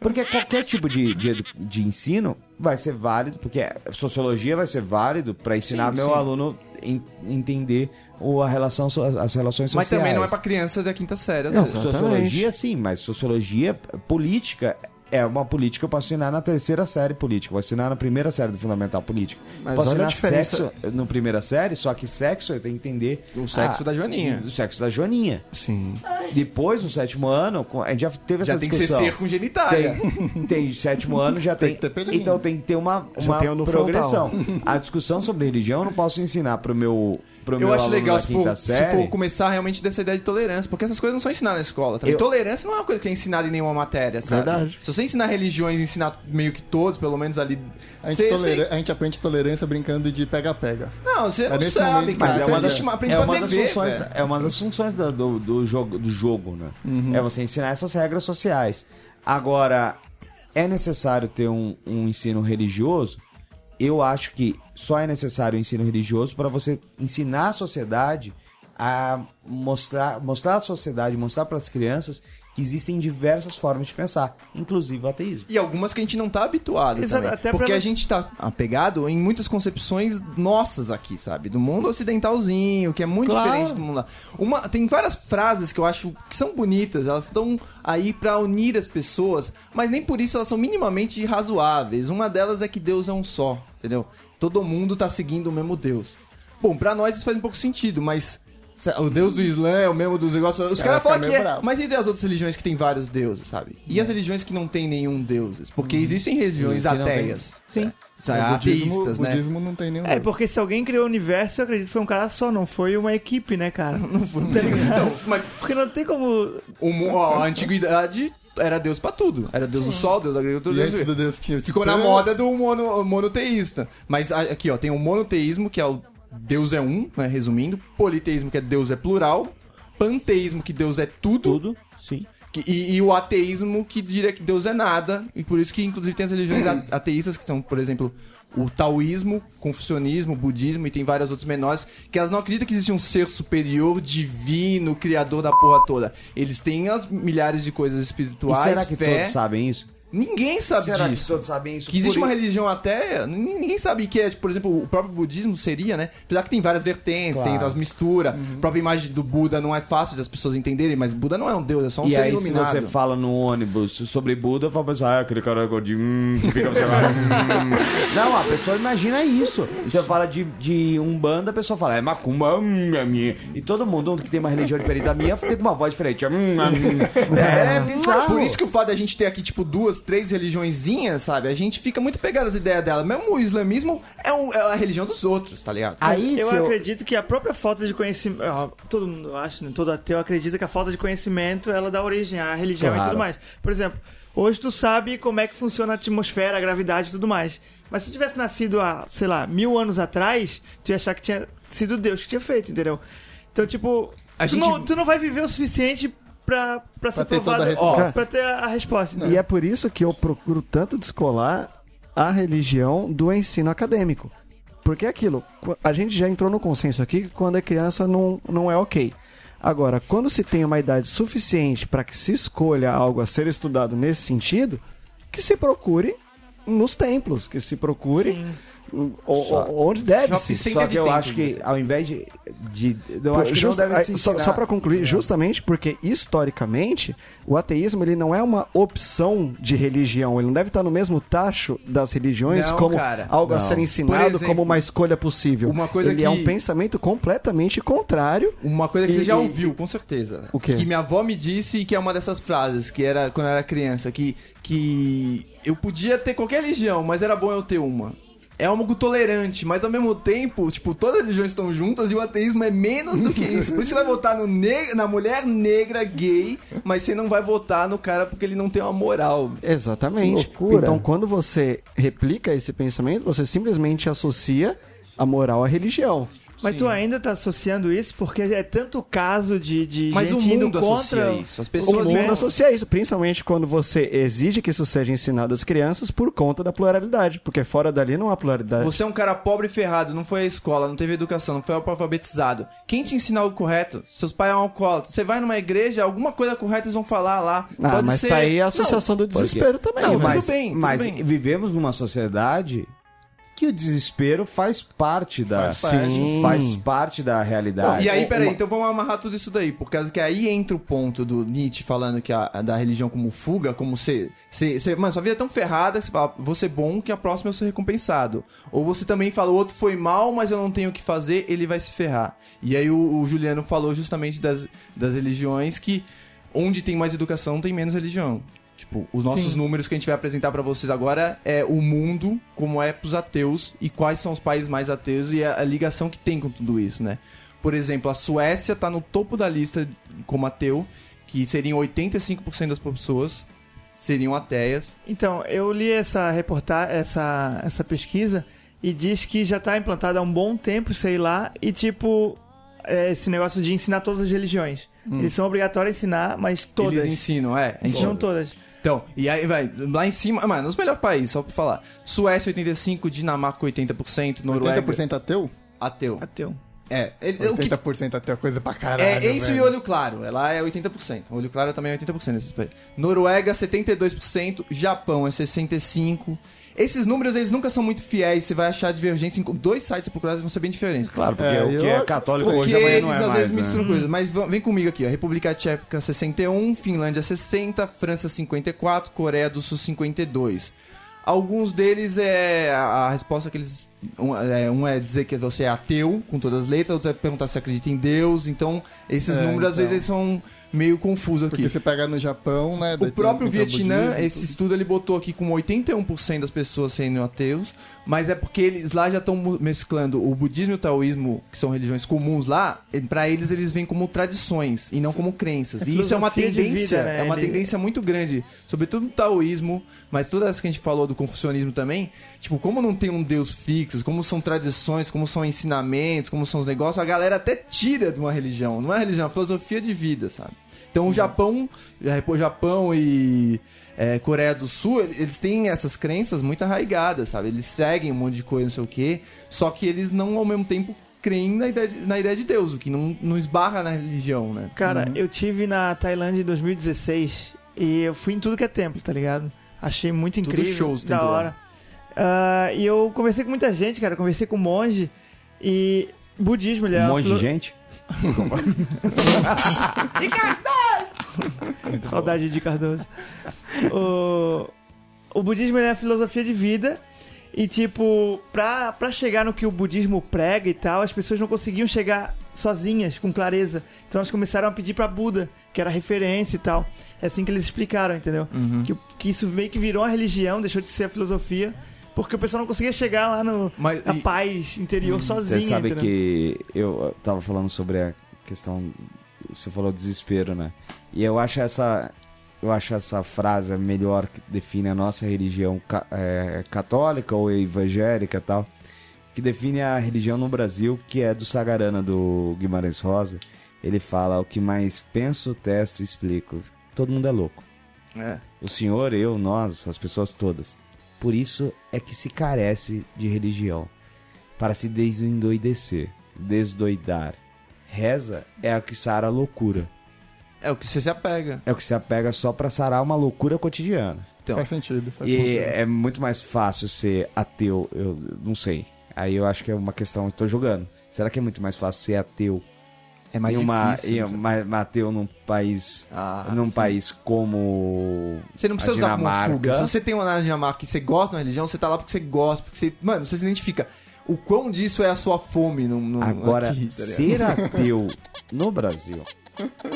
Porque qualquer tipo de, de, de ensino vai ser válido, porque sociologia vai ser válido para ensinar Sim, meu sim. aluno en- entender o, a relação, as relações Mas sociais. também não é pra criança da quinta série, Não. Sociologia, sim, mas sociologia política é uma política que eu posso ensinar na terceira série política, vou ensinar na primeira série do Fundamental Política. Mas posso olha a ensinar diferença- sexo na primeira série, só que sexo eu tenho que entender... O sexo ah, da Joaninha. O sexo da Joaninha. Sim. Depois, no sétimo ano, com- a gente já teve essa Já tem que ser discussão. circungenitália. Tem, tem sétimo ano, já Tem tem. que ter pelinho. então tem que ter uma, Já uma progressão. (laughs) A discussão sobre religião eu não posso ensinar pro meu, pro meu Eu acho aluno legal se quinta for, se for começar realmente dessa ideia de tolerância, porque essas coisas não são ensinadas na escola. Também. Eu- Tolerância não é uma coisa que é ensinada em nenhuma matéria, sabe? Verdade. Se você ensinar religiões, ensinar meio que todos, pelo menos ali. A gente, você- tolera- você- a gente aprende tolerância brincando de pega-pega. Não, você É não sabe, momento, cara. Mas é Você uma, das, uma, aprende é, uma a das TV, funções, da- é uma das funções da- do, do jogo, do jogo, né? Uhum. É você ensinar essas regras sociais. Agora, é necessário ter um, um ensino religioso? Eu acho que só é necessário o ensino religioso para você ensinar a sociedade a mostrar, mostrar à sociedade, mostrar para as crianças que existem diversas formas de pensar, inclusive o ateísmo. E algumas que a gente não tá habituado Exato, também. até porque pra- a gente tá apegado em muitas concepções nossas aqui, sabe? Do mundo ocidentalzinho, que é muito Claro. diferente do mundo lá. Uma, tem várias frases que eu acho que são bonitas, elas estão aí pra unir as pessoas, mas nem por isso elas são minimamente razoáveis. Uma delas é que Deus é um só, entendeu? Todo mundo tá seguindo o mesmo Deus. Bom, pra nós isso faz um pouco sentido, mas o Deus do Islã é o mesmo do negócio. Os cara caras falam que é. bravo. Mas e das outras religiões que tem vários deuses, sabe? E as religiões que não tem nenhum deuses? Porque existem religiões ateias. Sim. Sabe? o budismo, Ateístas, né? budismo não tem nenhum. É, porque se alguém criou o universo, eu acredito que foi um cara só, não foi uma equipe, né, cara? (laughs) Não foi Então, mas Porque não tem como. o mu- ó, a antiguidade era Deus pra tudo. Era Deus do sol, Deus da agricultura. E Deus antes do... do Deus tinha o Ficou na Titãs. moda do mono, monoteísta. Mas a- aqui, ó, tem o monoteísmo, que é o Deus é um, né, resumindo. Politeísmo, que é Deus é plural. Panteísmo, que Deus é tudo. Tudo, E, e o ateísmo que diria que Deus é nada. E por isso que, inclusive, tem as religiões (clears throat) ateístas, que são, por exemplo, o taoísmo, confucionismo, budismo e tem várias outras menores, que elas não acreditam que existe um ser superior, divino, criador da porra toda. Eles têm as milhares de coisas E espirituais, será que fé. todos sabem isso? Ninguém sabe será disso. que todos sabem isso? Que existe Por uma religião n- ninguém sabe que é, tipo, por exemplo, o próprio budismo seria, né? Apesar que tem várias vertentes, Claro. tem as misturas, a própria imagem do Buda não é fácil das pessoas entenderem, mas Buda não é um deus, é só um e ser aí, iluminado. se você fala no ônibus sobre Buda, fala pensar, ah, aquele cara gordinho, hum, que fica você vai, hum. (laughs) Não, a pessoa imagina isso. E você fala de, de Umbanda, a pessoa fala, é macumba, hum, é minha. E todo mundo que tem uma religião diferente da minha tem uma voz diferente. Hum, hum. (laughs) É bizarro. Por isso que o fato da gente ter aqui, tipo, duas, três religiõezinhas, sabe? A gente fica muito pegado às ideias dela. Mesmo o islamismo é, um- é a religião dos outros, tá ligado? Aí, eu se eu- acredito que a própria falta de conhecimento. Todo mundo, eu acho, né? Todo ateu acredita que a falta de conhecimento ela dá origem à religião Claro. e tudo mais. Por exemplo, hoje tu sabe como é que funciona a atmosfera, a gravidade e tudo mais. Mas se tu tivesse nascido há, sei lá, mil anos atrás, tu ia achar que tinha sido Deus que tinha feito, entendeu? Então, tipo, A tu, gente- não, tu não vai viver o suficiente pra, pra ser ter toda a provado, resposta. pra ter a, resposta. E entendeu? é por isso que eu procuro tanto descolar a religião do ensino acadêmico. Porque é aquilo, qu- a gente já entrou no consenso aqui que quando é criança não, não é ok. Agora, quando se tem uma idade suficiente para que se escolha algo a ser estudado nesse sentido, que se procure nos templos, que se procure o- o- Só- onde deve Shopping se. Só que eu tempo, acho que, né? ao invés de... de eu acho que Justa- não deve se só, só para concluir, justamente porque historicamente o ateísmo ele não é uma opção de religião, ele não deve estar no mesmo tacho das religiões Não, como cara. algo a Não. ser ensinado exemplo, como uma escolha possível. uma coisa ele é que- um pensamento completamente contrário. Uma coisa que E- você já ouviu, com certeza. O quê? Que minha avó me disse que é uma dessas frases, que era quando eu era criança, que, que eu podia ter qualquer religião, mas era bom eu ter uma. É algo tolerante, mas ao mesmo tempo, tipo, todas as religiões estão juntas e o ateísmo é menos do que (laughs) isso. Por isso você vai votar no ne- na mulher negra gay, mas você não vai votar no cara porque ele não tem uma moral. Exatamente. Loucura. Então, quando você replica esse pensamento, você simplesmente associa a moral à religião. Mas tu ainda tá associando isso porque é tanto caso de, de Mas o gente indo mundo associa contra isso. As O pessoas mundo vão- associa isso, principalmente quando você exige que isso seja ensinado às crianças por conta da pluralidade, porque fora dali não há pluralidade. Você é um cara pobre e ferrado, não foi à escola, não teve educação, não foi alfabetizado. Quem te ensinar o correto? Seus pais são alcoólatras. Você vai numa igreja, alguma coisa correta eles vão falar lá. Ah, Pode mas ser... tá aí a Não, associação do desespero também. Não, velho. tudo mas, bem, tudo mas bem. vivemos numa sociedade que o desespero faz parte da Faz parte. Sim. faz parte da realidade. e aí, peraí, Uma- então vamos amarrar tudo isso daí, por causa que aí entra o ponto do Nietzsche falando que a, da religião como fuga, como ser, ser, ser- Mano, sua vida é tão ferrada que você fala, vou ser bom que a próxima eu sou recompensado. Ou você também fala, o outro foi mal, mas eu não tenho o que fazer, ele vai se ferrar. E aí o, o Juliano falou justamente das, das religiões que onde tem mais educação tem menos religião. Tipo, os nossos Sim. números que a gente vai apresentar pra vocês agora é o mundo como é pros ateus e quais são os países mais ateus e a, a ligação que tem com tudo isso, né? Por exemplo, a Suécia tá no topo da lista como ateu, que seriam 85% das pessoas seriam ateias. Então, eu li essa reportagem, essa, essa pesquisa, e diz que já tá implantado há um bom tempo, sei lá, e tipo, é, esse negócio de ensinar todas as religiões. Eles são obrigatórios a ensinar, mas todas. Eles ensinam, é. Ensinam todas. Então, e aí vai, lá em cima, mano, os melhores países, só pra falar. Suécia 85%, Dinamarca 80%, Noruega 80% ateu? ateu. Ateu. É, ele, o que 80% ateu é coisa pra caralho. É, é isso e velho. olho claro. Lá é 80%. Olho claro também é 80% nesses países. Noruega, 72%. Japão é 65%. Esses números, eles nunca são muito fiéis. Você vai achar divergência em dois sites eles vão ser bem diferentes. Claro, porque É, o que eu- é católico Porque hoje amanhã eles não é às mais, vezes né? misturam coisas. Mas vem comigo aqui, ó. República Tcheca 61, Finlândia 60, França 54, Coreia do Sul 52. Alguns deles é a, resposta que eles. Um é, um é dizer que você é ateu, com todas as letras, outro é perguntar se acredita em Deus. Então, esses É, números às então. vezes eles são meio confusos aqui. Porque você pega no Japão, né? O próprio Vietnã, budismo, esse tudo. estudo ele botou aqui com 81% das pessoas sendo ateus, mas é porque eles lá já estão mesclando o budismo e o taoísmo, que são religiões comuns lá, pra eles eles vêm como tradições e não como crenças. É e isso é uma tendência, vida, né? é uma Ele- tendência muito grande, sobretudo no taoísmo, mas todas as que a gente falou do confucionismo também, tipo, como não tem um deus fixo, como são tradições, como são ensinamentos, como são os negócios, a galera até tira de uma religião, não é religião, é filosofia de vida, sabe? Então o Japão, já- o Japão e é, Coreia do Sul, ele- eles têm essas crenças muito arraigadas, sabe? Eles seguem um monte de coisa, não sei o quê, só que eles não ao mesmo tempo creem na ideia de, na ideia de Deus, o que não, não esbarra na religião, né? Cara, eu tive na Tailândia em 2016 e eu fui em tudo que é templo, tá ligado? Achei muito Tudo incrível, shows da hora. Ah, e eu conversei com muita gente, cara, conversei com um monge e budismo, ele é Um uma monte de filo- gente. (laughs) Saudade de Cardoso. o, o budismo é a filosofia de vida. E, tipo, pra, pra chegar no que o budismo prega e tal, as pessoas não conseguiam chegar sozinhas, com clareza. Então elas começaram a pedir pra Buda, que era referência e tal. É assim que eles explicaram, entendeu? Uhum. Que, que isso meio que virou uma religião, deixou de ser a filosofia, porque o pessoal não conseguia chegar lá no, Mas, na e- paz interior sozinho, Você sabe entendeu? que eu tava falando sobre a questão. Você falou desespero, né? E eu acho essa. Eu acho essa frase melhor que define a nossa religião ca- é, católica ou evangélica tal. Que define a religião no Brasil, que é do Sagarana, do Guimarães Rosa. Ele fala: o que mais penso, testo e explico. Todo mundo é louco. é. O senhor, eu, nós, as pessoas todas. Por isso é que se carece de religião. Para se desendoidecer, desdoidar. Reza é a que sara a loucura. É o que você se apega. É o que se apega só para sarar uma loucura cotidiana. Então, Faz sentido, faz E sentido. é muito mais fácil ser ateu, eu não sei. Aí eu acho que é uma questão, eu tô jogando. Será que é muito mais fácil ser ateu é mais em uma, difícil. em uma, uma ateu num país, Ah, num sim. país como Você não precisa a usar como fuga. Se você tem uma na Dinamarca que você gosta da religião, você tá lá porque você gosta, porque você. Mano, você se identifica. O quão disso é a sua fome no, no Agora, aqui, tá ser (laughs) ateu no Brasil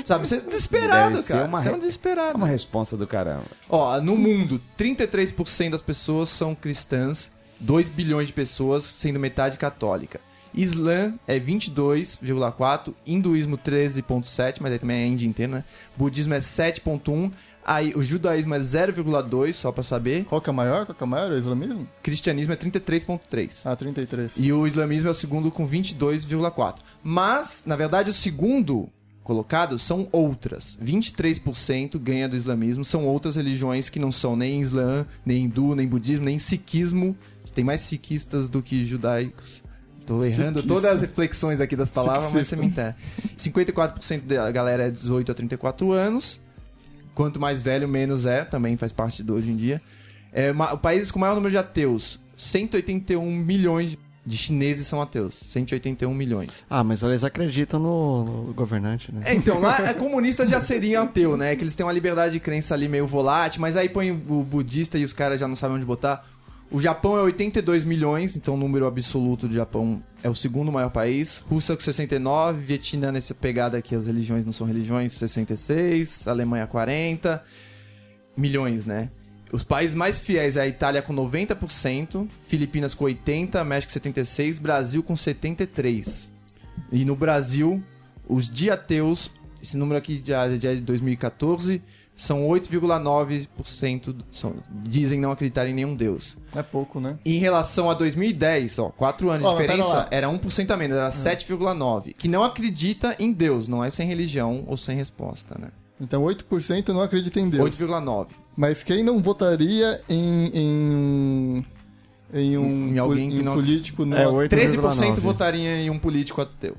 Sabe, você é desesperado, Deve cara. uma Você é um re- é desesperado. uma resposta do caramba. Ó, no mundo, 33% das pessoas são cristãs, 2 bilhões de pessoas, sendo metade católica. Islã é 22,4, hinduísmo 13,7, mas aí também é Índia inteira, né? Budismo é 7,1, aí o judaísmo é 0,2, só pra saber. Qual que é o maior? Qual que é o maior? O islamismo? Cristianismo é 33,3. Ah, 33. E o islamismo é o segundo com 22,4. Mas, na verdade, o segundo colocado são outras. 23% ganha do islamismo. São outras religiões que não são nem islã, nem hindu, nem budismo, nem sikhismo. Tem mais sikhistas do que judaicos. Tô errando Sikista. todas as reflexões aqui das palavras, mas você me entende. 54% da galera é 18 a 34 anos. Quanto mais velho, menos é. Também faz parte do hoje em dia. É, países com maior número de ateus. 181 milhões de chineses são ateus. 181 milhões. Ah, mas eles acreditam no, no governante, né? É, então, lá (laughs) é, comunista já seria ateu, né? Que eles têm uma liberdade de crença ali meio volátil, mas aí põe o budista e os caras já não sabem onde botar. O Japão é 82 milhões, então o número absoluto do Japão é o segundo maior país. Rússia com 69, Vietnã nessa pegada aqui, as religiões não são religiões, 66, Alemanha 40 milhões, né? Os países mais fiéis é a Itália com 90%, Filipinas com 80%, México 76%, Brasil com 73%. E no Brasil, os diateus, esse número aqui já, já é de 2014, são 8,9% são- dizem não acreditar em nenhum deus. É pouco, né? Em relação a 2010, ó, 4 anos de diferença, era 1% a menos, era 7,9%. Que não acredita em Deus, não é sem religião ou sem resposta, né? Então 8% não acredita em Deus. 8,9%. Mas quem não votaria em, em, em um, Em alguém em um não- político no É, 8,9. 13% votaria em um político ateu.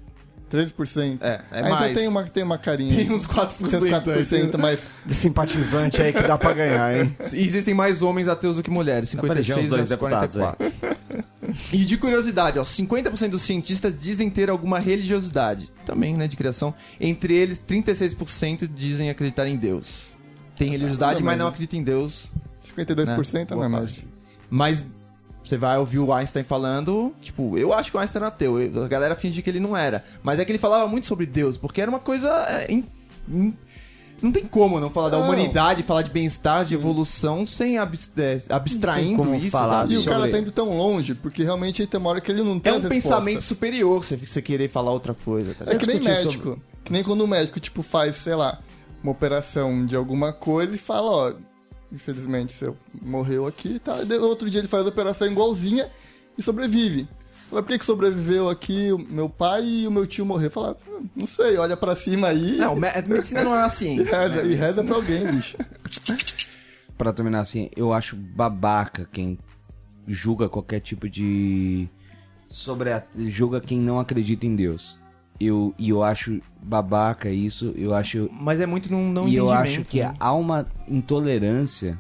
13%? É, é Ah, mais. Então tem uma, tem uma carinha. Tem uns 4%. Tem uns 4%, mas De simpatizante aí que dá pra ganhar, hein? E existem mais homens ateus do que mulheres, Dá pra eleger 56 uns dois versus deputados aí. 44. E de curiosidade, ó, 50% dos cientistas dizem ter alguma religiosidade, também, né, de criação. Entre eles, 36% dizem acreditar em Deus. Tem religiosidade, mas não acredita em Deus. 52% né? é Boa parte. Mas você vai ouvir o Einstein falando, tipo, eu acho que o Einstein era ateu, eu- a galera finge que ele não era. Mas é que ele falava muito sobre Deus, porque era uma coisa. é, in- in- não tem como não falar da Não. humanidade, falar de bem-estar, de evolução, sem abs- é, abstraindo isso. falar? E o sobre- cara tá indo tão longe, porque realmente tem uma hora que ele não tem É um pensamento superior você, você querer falar outra coisa. Tá É que nem médico. Que nem quando o médico, tipo, faz, sei lá, uma operação de alguma coisa e fala, ó, infelizmente você morreu aqui e tá. E daí, outro dia ele faz a operação igualzinha e sobrevive. Fala, por que, que sobreviveu aqui o meu pai e o meu tio morrer? Fala, "Ah, não sei, olha pra cima aí Não, me- medicina não é uma e ciência. (laughs) reza, né? e reza pra alguém, bicho. (laughs) Pra terminar assim, eu acho babaca quem julga qualquer tipo de. Sobre a... julga quem não acredita em Deus. Eu, e eu acho babaca isso, eu acho. Mas é muito num não e eu acho que né? há uma intolerância,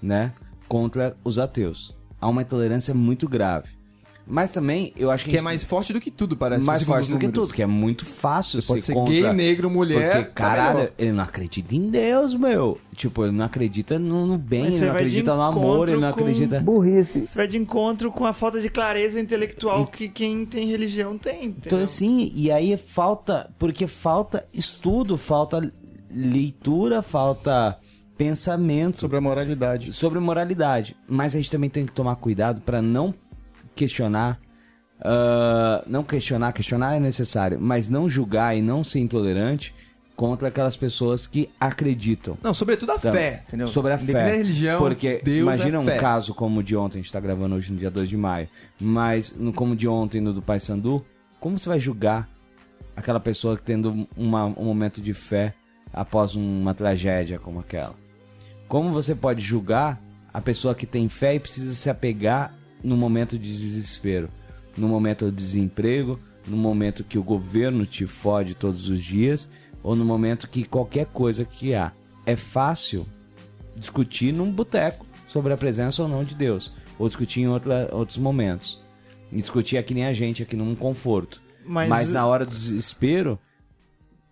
né, contra os ateus. Há uma intolerância muito grave. Mas também eu acho que. Que é mais forte do que tudo, parece. mais forte do que tudo, que é muito fácil Pode ser contra... gay, negro, mulher. Porque, tá caralho, melhor. ele não acredita em Deus, meu. Tipo, ele não acredita no, no bem, ele você não acredita no amor, ele não acredita... Você vai de encontro com a falta de clareza intelectual que quem tem religião tem. Então, entendeu? assim, e aí falta... Porque falta estudo, falta leitura, falta pensamento Sobre a moralidade. sobre moralidade. Mas a gente também tem que tomar cuidado para não questionar. ah, não questionar, questionar é necessário, mas não julgar e não ser intolerante contra aquelas pessoas que acreditam. Não, sobretudo a Então, fé, entendeu? Sobre a fé. religião, Porque Deus imagina é um fé. caso como o de ontem, a gente tá gravando hoje no dia 2 de maio, mas no, como o de ontem no do Paysandu, como você vai julgar aquela pessoa tendo uma- um momento de fé após uma tragédia como aquela? Como você pode julgar a pessoa que tem fé e precisa se apegar no momento de desespero, no momento de desemprego, no momento que o governo te fode todos os dias, ou no momento que qualquer coisa que há. É fácil discutir num boteco sobre a presença ou não de Deus, ou discutir em outra, outros momentos. Discutir aqui nem a gente, aqui num conforto. Mas, Mas, na hora do desespero,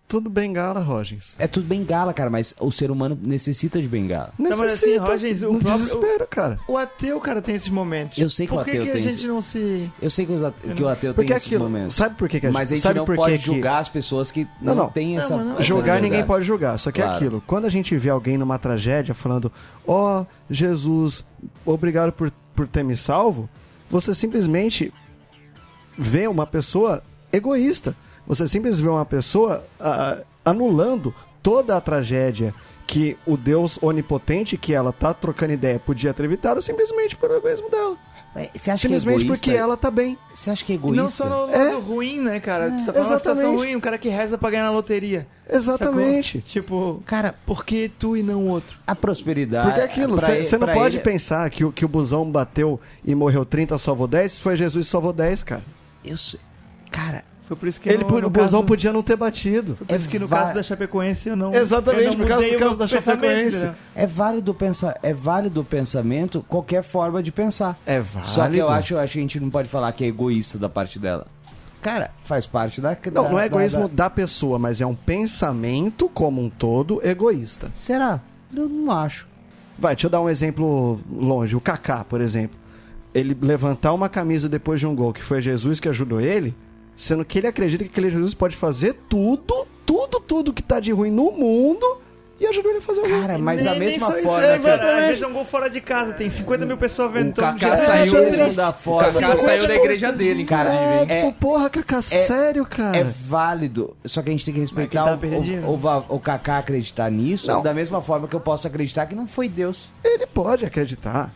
Tudo bengala, Rogens. é tudo bengala, cara, mas o ser humano necessita de bengala. Não, mas assim, Necessita, Rogens, o próprio- desespero, cara. o ateu, cara, tem esses momentos. Eu sei que Por o ateu que, que tem a esse- gente não se... Eu sei que, os ate- que o ateu Porque tem esses aquilo, momentos. sabe por que, que a Mas a gente sabe não por pode que que- julgar as pessoas que Não, não, não. têm essa, não- essa Julgar ninguém liberdade. pode julgar, só que é Claro. aquilo. Quando a gente vê alguém numa tragédia falando, ó, Jesus, obrigado por, por ter me salvo, você simplesmente vê uma pessoa egoísta. Você simplesmente vê uma pessoa ah, anulando toda a tragédia que o Deus onipotente que ela tá trocando ideia podia ter evitado simplesmente pelo egoísmo dela. É, Você acha que é Simplesmente porque ela tá bem. Você acha que é E egoísta? não só no lado É. ruim, né, cara? Tá falando uma situação exatamente. ruim, um cara que reza pra ganhar na loteria. Exatamente. Sacou? Tipo, Cara, por que tu e não o outro? a prosperidade... Porque é aquilo, você não pode ele- pensar que, o- que o busão bateu e morreu 30, salvou 10, foi Jesus que salvou 10, cara. Eu sei... Cara, Foi por isso que Ele, no, no o busão caso, podia não ter batido. Por isso que no É va- caso da Chapecoense eu não. Exatamente, eu não por causa- mudei por o causa meu da Chapecoense. É válido pensar, é válido o pensamento, qualquer forma de pensar. É válido. Só que eu acho, eu acho que a gente não pode falar que é egoísta da parte dela. Cara, faz parte da. Não, da- não é da- egoísmo da- da pessoa, mas é um pensamento como um todo egoísta. Será? Eu não acho. Vai, deixa eu dar um exemplo longe. O Kaká, por exemplo. Ele levantar uma camisa depois de um gol, que foi Jesus que ajudou ele, sendo que ele acredita que aquele Jesus pode fazer tudo, tudo, tudo que tá de ruim no mundo e ajudou ele a fazer o gol. Cara, mas Nem- a mesma isso, forma. né, que- cara? É um gol fora de casa, tem 50 mil pessoas vendo O todo dia. saiu É, mesmo da O forma. Kaká saiu da igreja dele, Cara, inclusive. É, é- tipo, porra, Kaká, sério, cara? É válido, só que a gente tem que respeitar tá o, o, o, o Kaká acreditar nisso, Não. da mesma forma que eu posso acreditar que não foi Deus. Ele pode acreditar.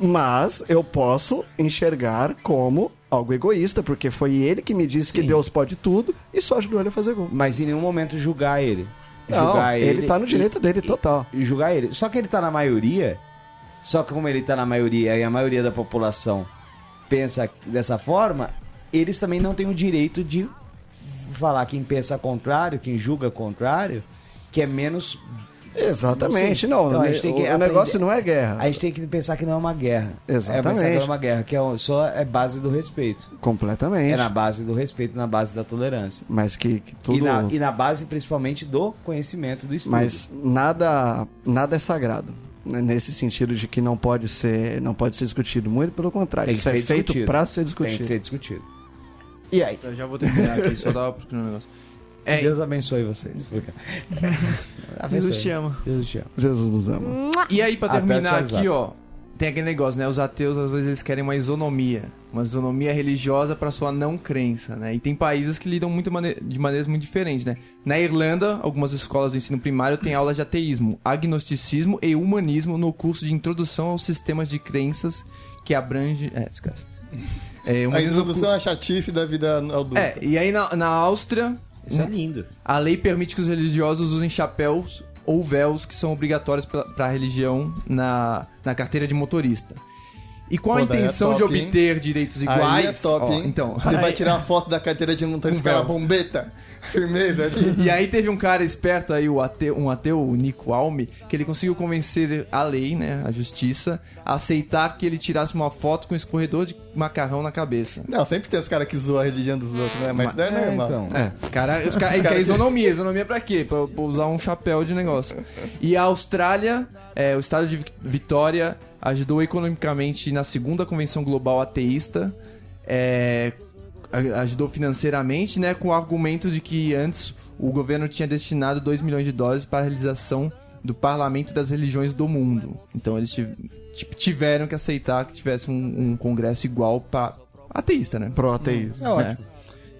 Mas eu posso enxergar como algo egoísta, porque foi ele que me disse que Sim. Deus pode tudo e só ajudou ele a fazer gol. Mas em nenhum momento julgar ele. Não, julgar ele, tá no e- direito dele total. e julgar ele. Só que ele tá na maioria, só que como ele tá na maioria e a maioria da população pensa dessa forma, eles também não têm o direito de falar quem pensa contrário, quem julga contrário, que é menos. Exatamente, não. Então, a o gente tem que o aprender- negócio não é guerra. A gente tem que pensar que não é uma guerra. Exatamente. É pensar que não é uma guerra, que é só é base do respeito. Completamente. É na base do respeito, na base da tolerância. Mas que, que tudo. E, na, e na base principalmente do conhecimento do estudo. Mas nada, nada é sagrado. né, Nesse sentido de que não pode ser, não pode ser discutido. Muito pelo contrário. tem que Isso ser é feito discutido. pra ser Tem discutido. que ser discutido. E aí? Eu já vou terminar aqui, só dar um negócio. É, Deus abençoe vocês. (laughs) Jesus te ama. Jesus te ama. Jesus nos ama. E aí, pra terminar te aqui, ó, tem aquele negócio, né? Os ateus, às vezes, eles querem uma isonomia. Uma isonomia religiosa pra sua não crença, né? E tem países que lidam muito mane- de maneiras muito diferentes, né? Na Irlanda, algumas escolas do ensino primário têm aulas de ateísmo, agnosticismo e humanismo no curso de introdução aos sistemas de crenças que abrange... É, esquece. É, A introdução à chatice da vida adulta. É, e aí na, na Áustria, Isso é lindo. a lei permite que os religiosos usem chapéus ou véus que são obrigatórios para a religião na, na carteira de motorista. E com a Pô, daí é intenção de top, hein? obter direitos Aí iguais. é top, ó, hein? Então. Você vai (laughs) tirar a foto da carteira de motorista Um véu. pela bombeta. Firmeza ali. E aí teve um cara esperto aí, o ateu, um ateu, o Nico Alme, que ele conseguiu convencer a lei, né, a justiça, a aceitar que ele tirasse uma foto com um escorredor de macarrão na cabeça. Não, sempre tem os caras que zoam a religião dos outros, né? Mas isso daí é É, normal. então. É, os caras. Os cara, ele quer isonomia. Isonomia pra quê? Pra, pra usar um chapéu de negócio. E a Austrália, é, o estado de Vitória, ajudou economicamente na segunda convenção global ateísta. é, ajudou financeiramente, né? Com o argumento de que antes o governo tinha destinado 2 milhões de dólares para a realização do parlamento das religiões do mundo. Então eles tiv- tiveram que aceitar que tivesse um, um congresso igual para ateísta, né? Pro ateísmo. É ótimo. né?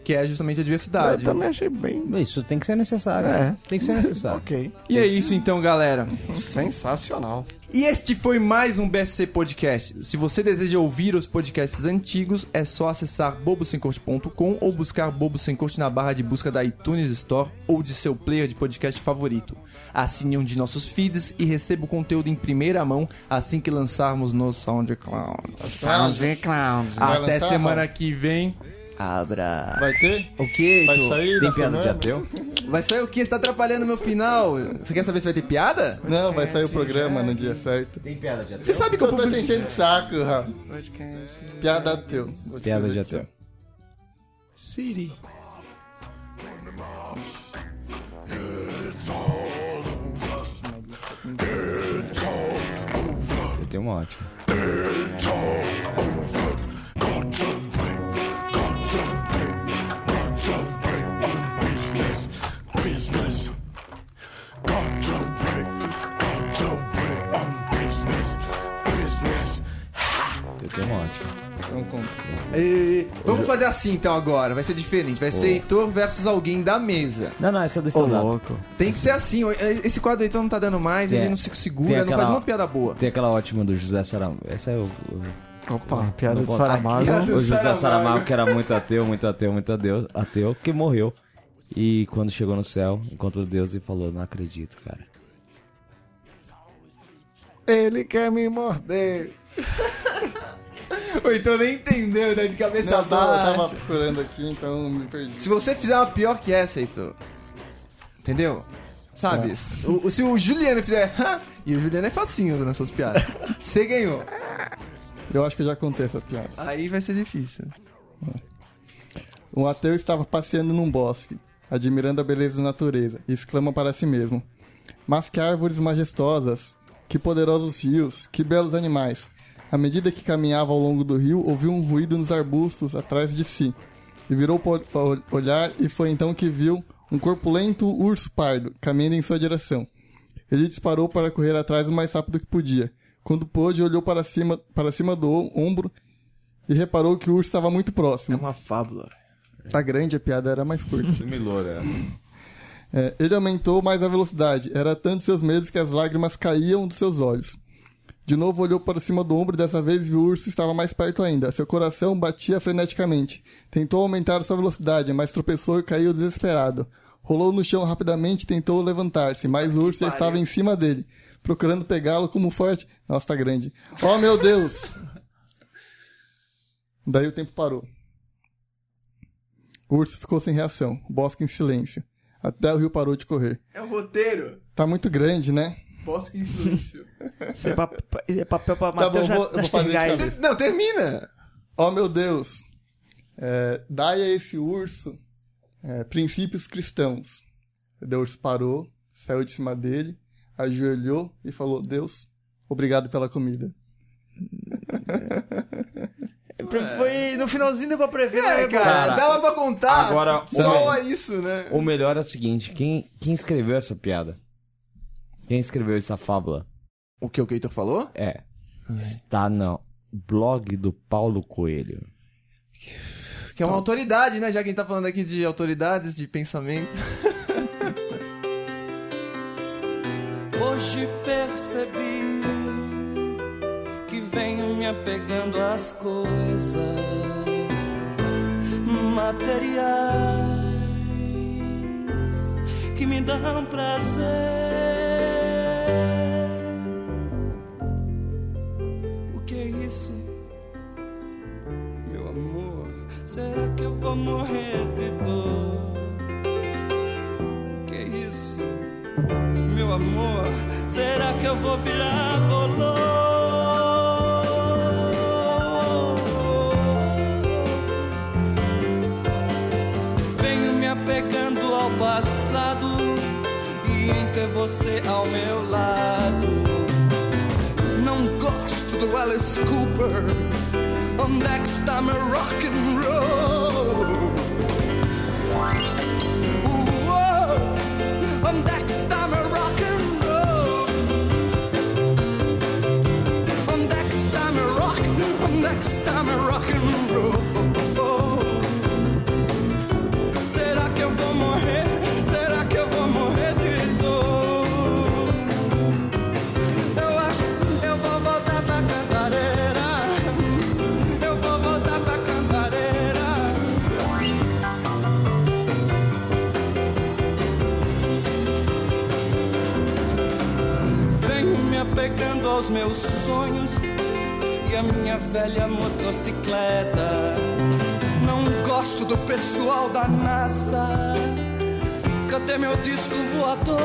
Que é justamente a Eu diversidade. também achei bem. Isso tem que ser necessário. É. Tem que ser necessário. (laughs) Ok. E é isso então, galera. Sensacional. E este foi mais um BSC Podcast. Se você deseja ouvir os podcasts antigos, é só acessar bobosemcorte.com ou buscar Bobo Sem Corte na barra de busca da iTunes Store ou de seu player de podcast favorito. Assine um de nossos feeds e receba o conteúdo em primeira mão assim que lançarmos no SoundCloud. Vai Até lançar, semana que vem. Abra. Vai ter? O que? Vai sair Tem piada de semana? ateu? Vai sair o que? Você tá atrapalhando meu final. Você quer saber se vai ter piada? Não, vai sair o programa no dia certo. Tem piada de ateu? Você sabe que eu tô te publico... enchendo de saco, Raul. Piada teu. Vou te Piada de ateu. Siri. Eu tenho uma ótima. Conta. E- Vamos fazer assim então agora, vai ser diferente. Vai ser Heitor versus alguém da mesa. Não, não, essa é do Ô, stand-up. louco. Tem que ser assim. Esse quadro aí então não tá dando mais, Tem- ele não se tem segura, não aquela- faz uma piada boa. Tem aquela ótima do José Saramago. Essa é o. o- Opa, piada vou- Saramago. Aqui, o José Saramago. Saramago, que era muito ateu, muito ateu, muito ateu, ateu, que morreu. E quando chegou no céu, encontrou Deus e falou: Não acredito, cara. Ele quer me morder. (laughs) Ou então nem entendeu, né? De cabeça Não, eu tava, eu baixa. tava procurando aqui, então me perdi. Se você fizer uma pior que essa, Heitor. Entendeu? Sabe? O- o- se o Juliano fizer. E o Juliano é facinho nas suas piadas. Você ganhou. Eu acho que eu já contei essa piada. Aí vai ser difícil. Um ateu estava passeando num bosque, admirando a beleza da natureza, e exclama para si mesmo: Mas que árvores majestosas! Que poderosos rios! Que belos animais! À medida que caminhava ao longo do rio, ouviu um ruído nos arbustos atrás de si. E virou para olhar, e foi então que viu um corpulento urso pardo caminhando em sua direção. Ele disparou para correr atrás o mais rápido que podia. Quando pôde, olhou para cima, para cima do ombro e reparou que o urso estava muito É próximo. uma fábula. Tá grande, a piada era mais curta. (laughs) Filme loura. É, ele aumentou mais a velocidade. Era tanto seus medos que as lágrimas caíam dos seus olhos. De novo olhou para cima do ombro e dessa vez viu o urso estava mais perto ainda. Seu coração batia freneticamente. Tentou aumentar sua velocidade, mas tropeçou e caiu desesperado. Rolou no chão rapidamente e tentou levantar-se, mas o urso já estava em cima dele, procurando pegá-lo como forte. Nossa, tá grande. Oh meu Deus! (laughs) Daí o tempo parou. O urso ficou sem reação, o bosque em silêncio. Até o rio parou de correr. É o roteiro. Tá muito grande, né? Bosque silêncio. (laughs) Isso é, pap- é papel pra Tá Matheus bom, eu vou- vou fazer de cabeça. Não, termina. Oh meu Deus! É, dai a esse urso é, princípios cristãos. O urso parou, saiu de cima dele, ajoelhou e falou: Deus, obrigado pela comida. (laughs) Foi no finalzinho deu pra prever, É, né, cara, Cara, dava pra contar. agora, só o- isso, né? O melhor é o seguinte, quem, quem escreveu essa piada? Quem escreveu essa fábula? O que o Keitor falou? É. Está no blog do Paulo Coelho. Que é uma autoridade, né? Já que a gente tá falando aqui de autoridades, de pensamento. (laughs) Hoje percebi que venho me apegando às coisas materiais que me dão prazer. Será que eu vou morrer de dor? Que isso? Meu amor, será que eu vou virar bolor? Venho me apegando ao passado e em ter você ao meu lado. Não gosto do Alice Cooper. Onde é que está meu rock and roll? Uou, Onde é que está meu rock and roll? Onde é que está meu rock? Onde é que está meu rock and roll? Aos meus sonhos e a minha velha motocicleta. Não gosto do pessoal da NASA. Cadê meu disco voador?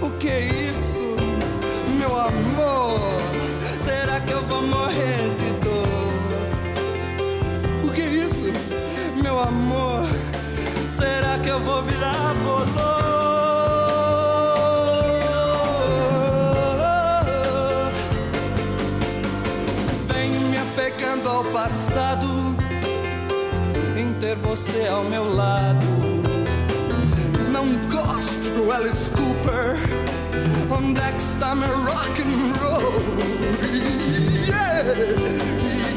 O que é isso, meu amor? Será que eu vou morrer de dor? O que é isso, meu amor? Será que eu vou virar bolor? Ao passado, em ter você ao meu lado. Não gosto do Alice Cooper. Onde é que está meu rock and roll? Yeah!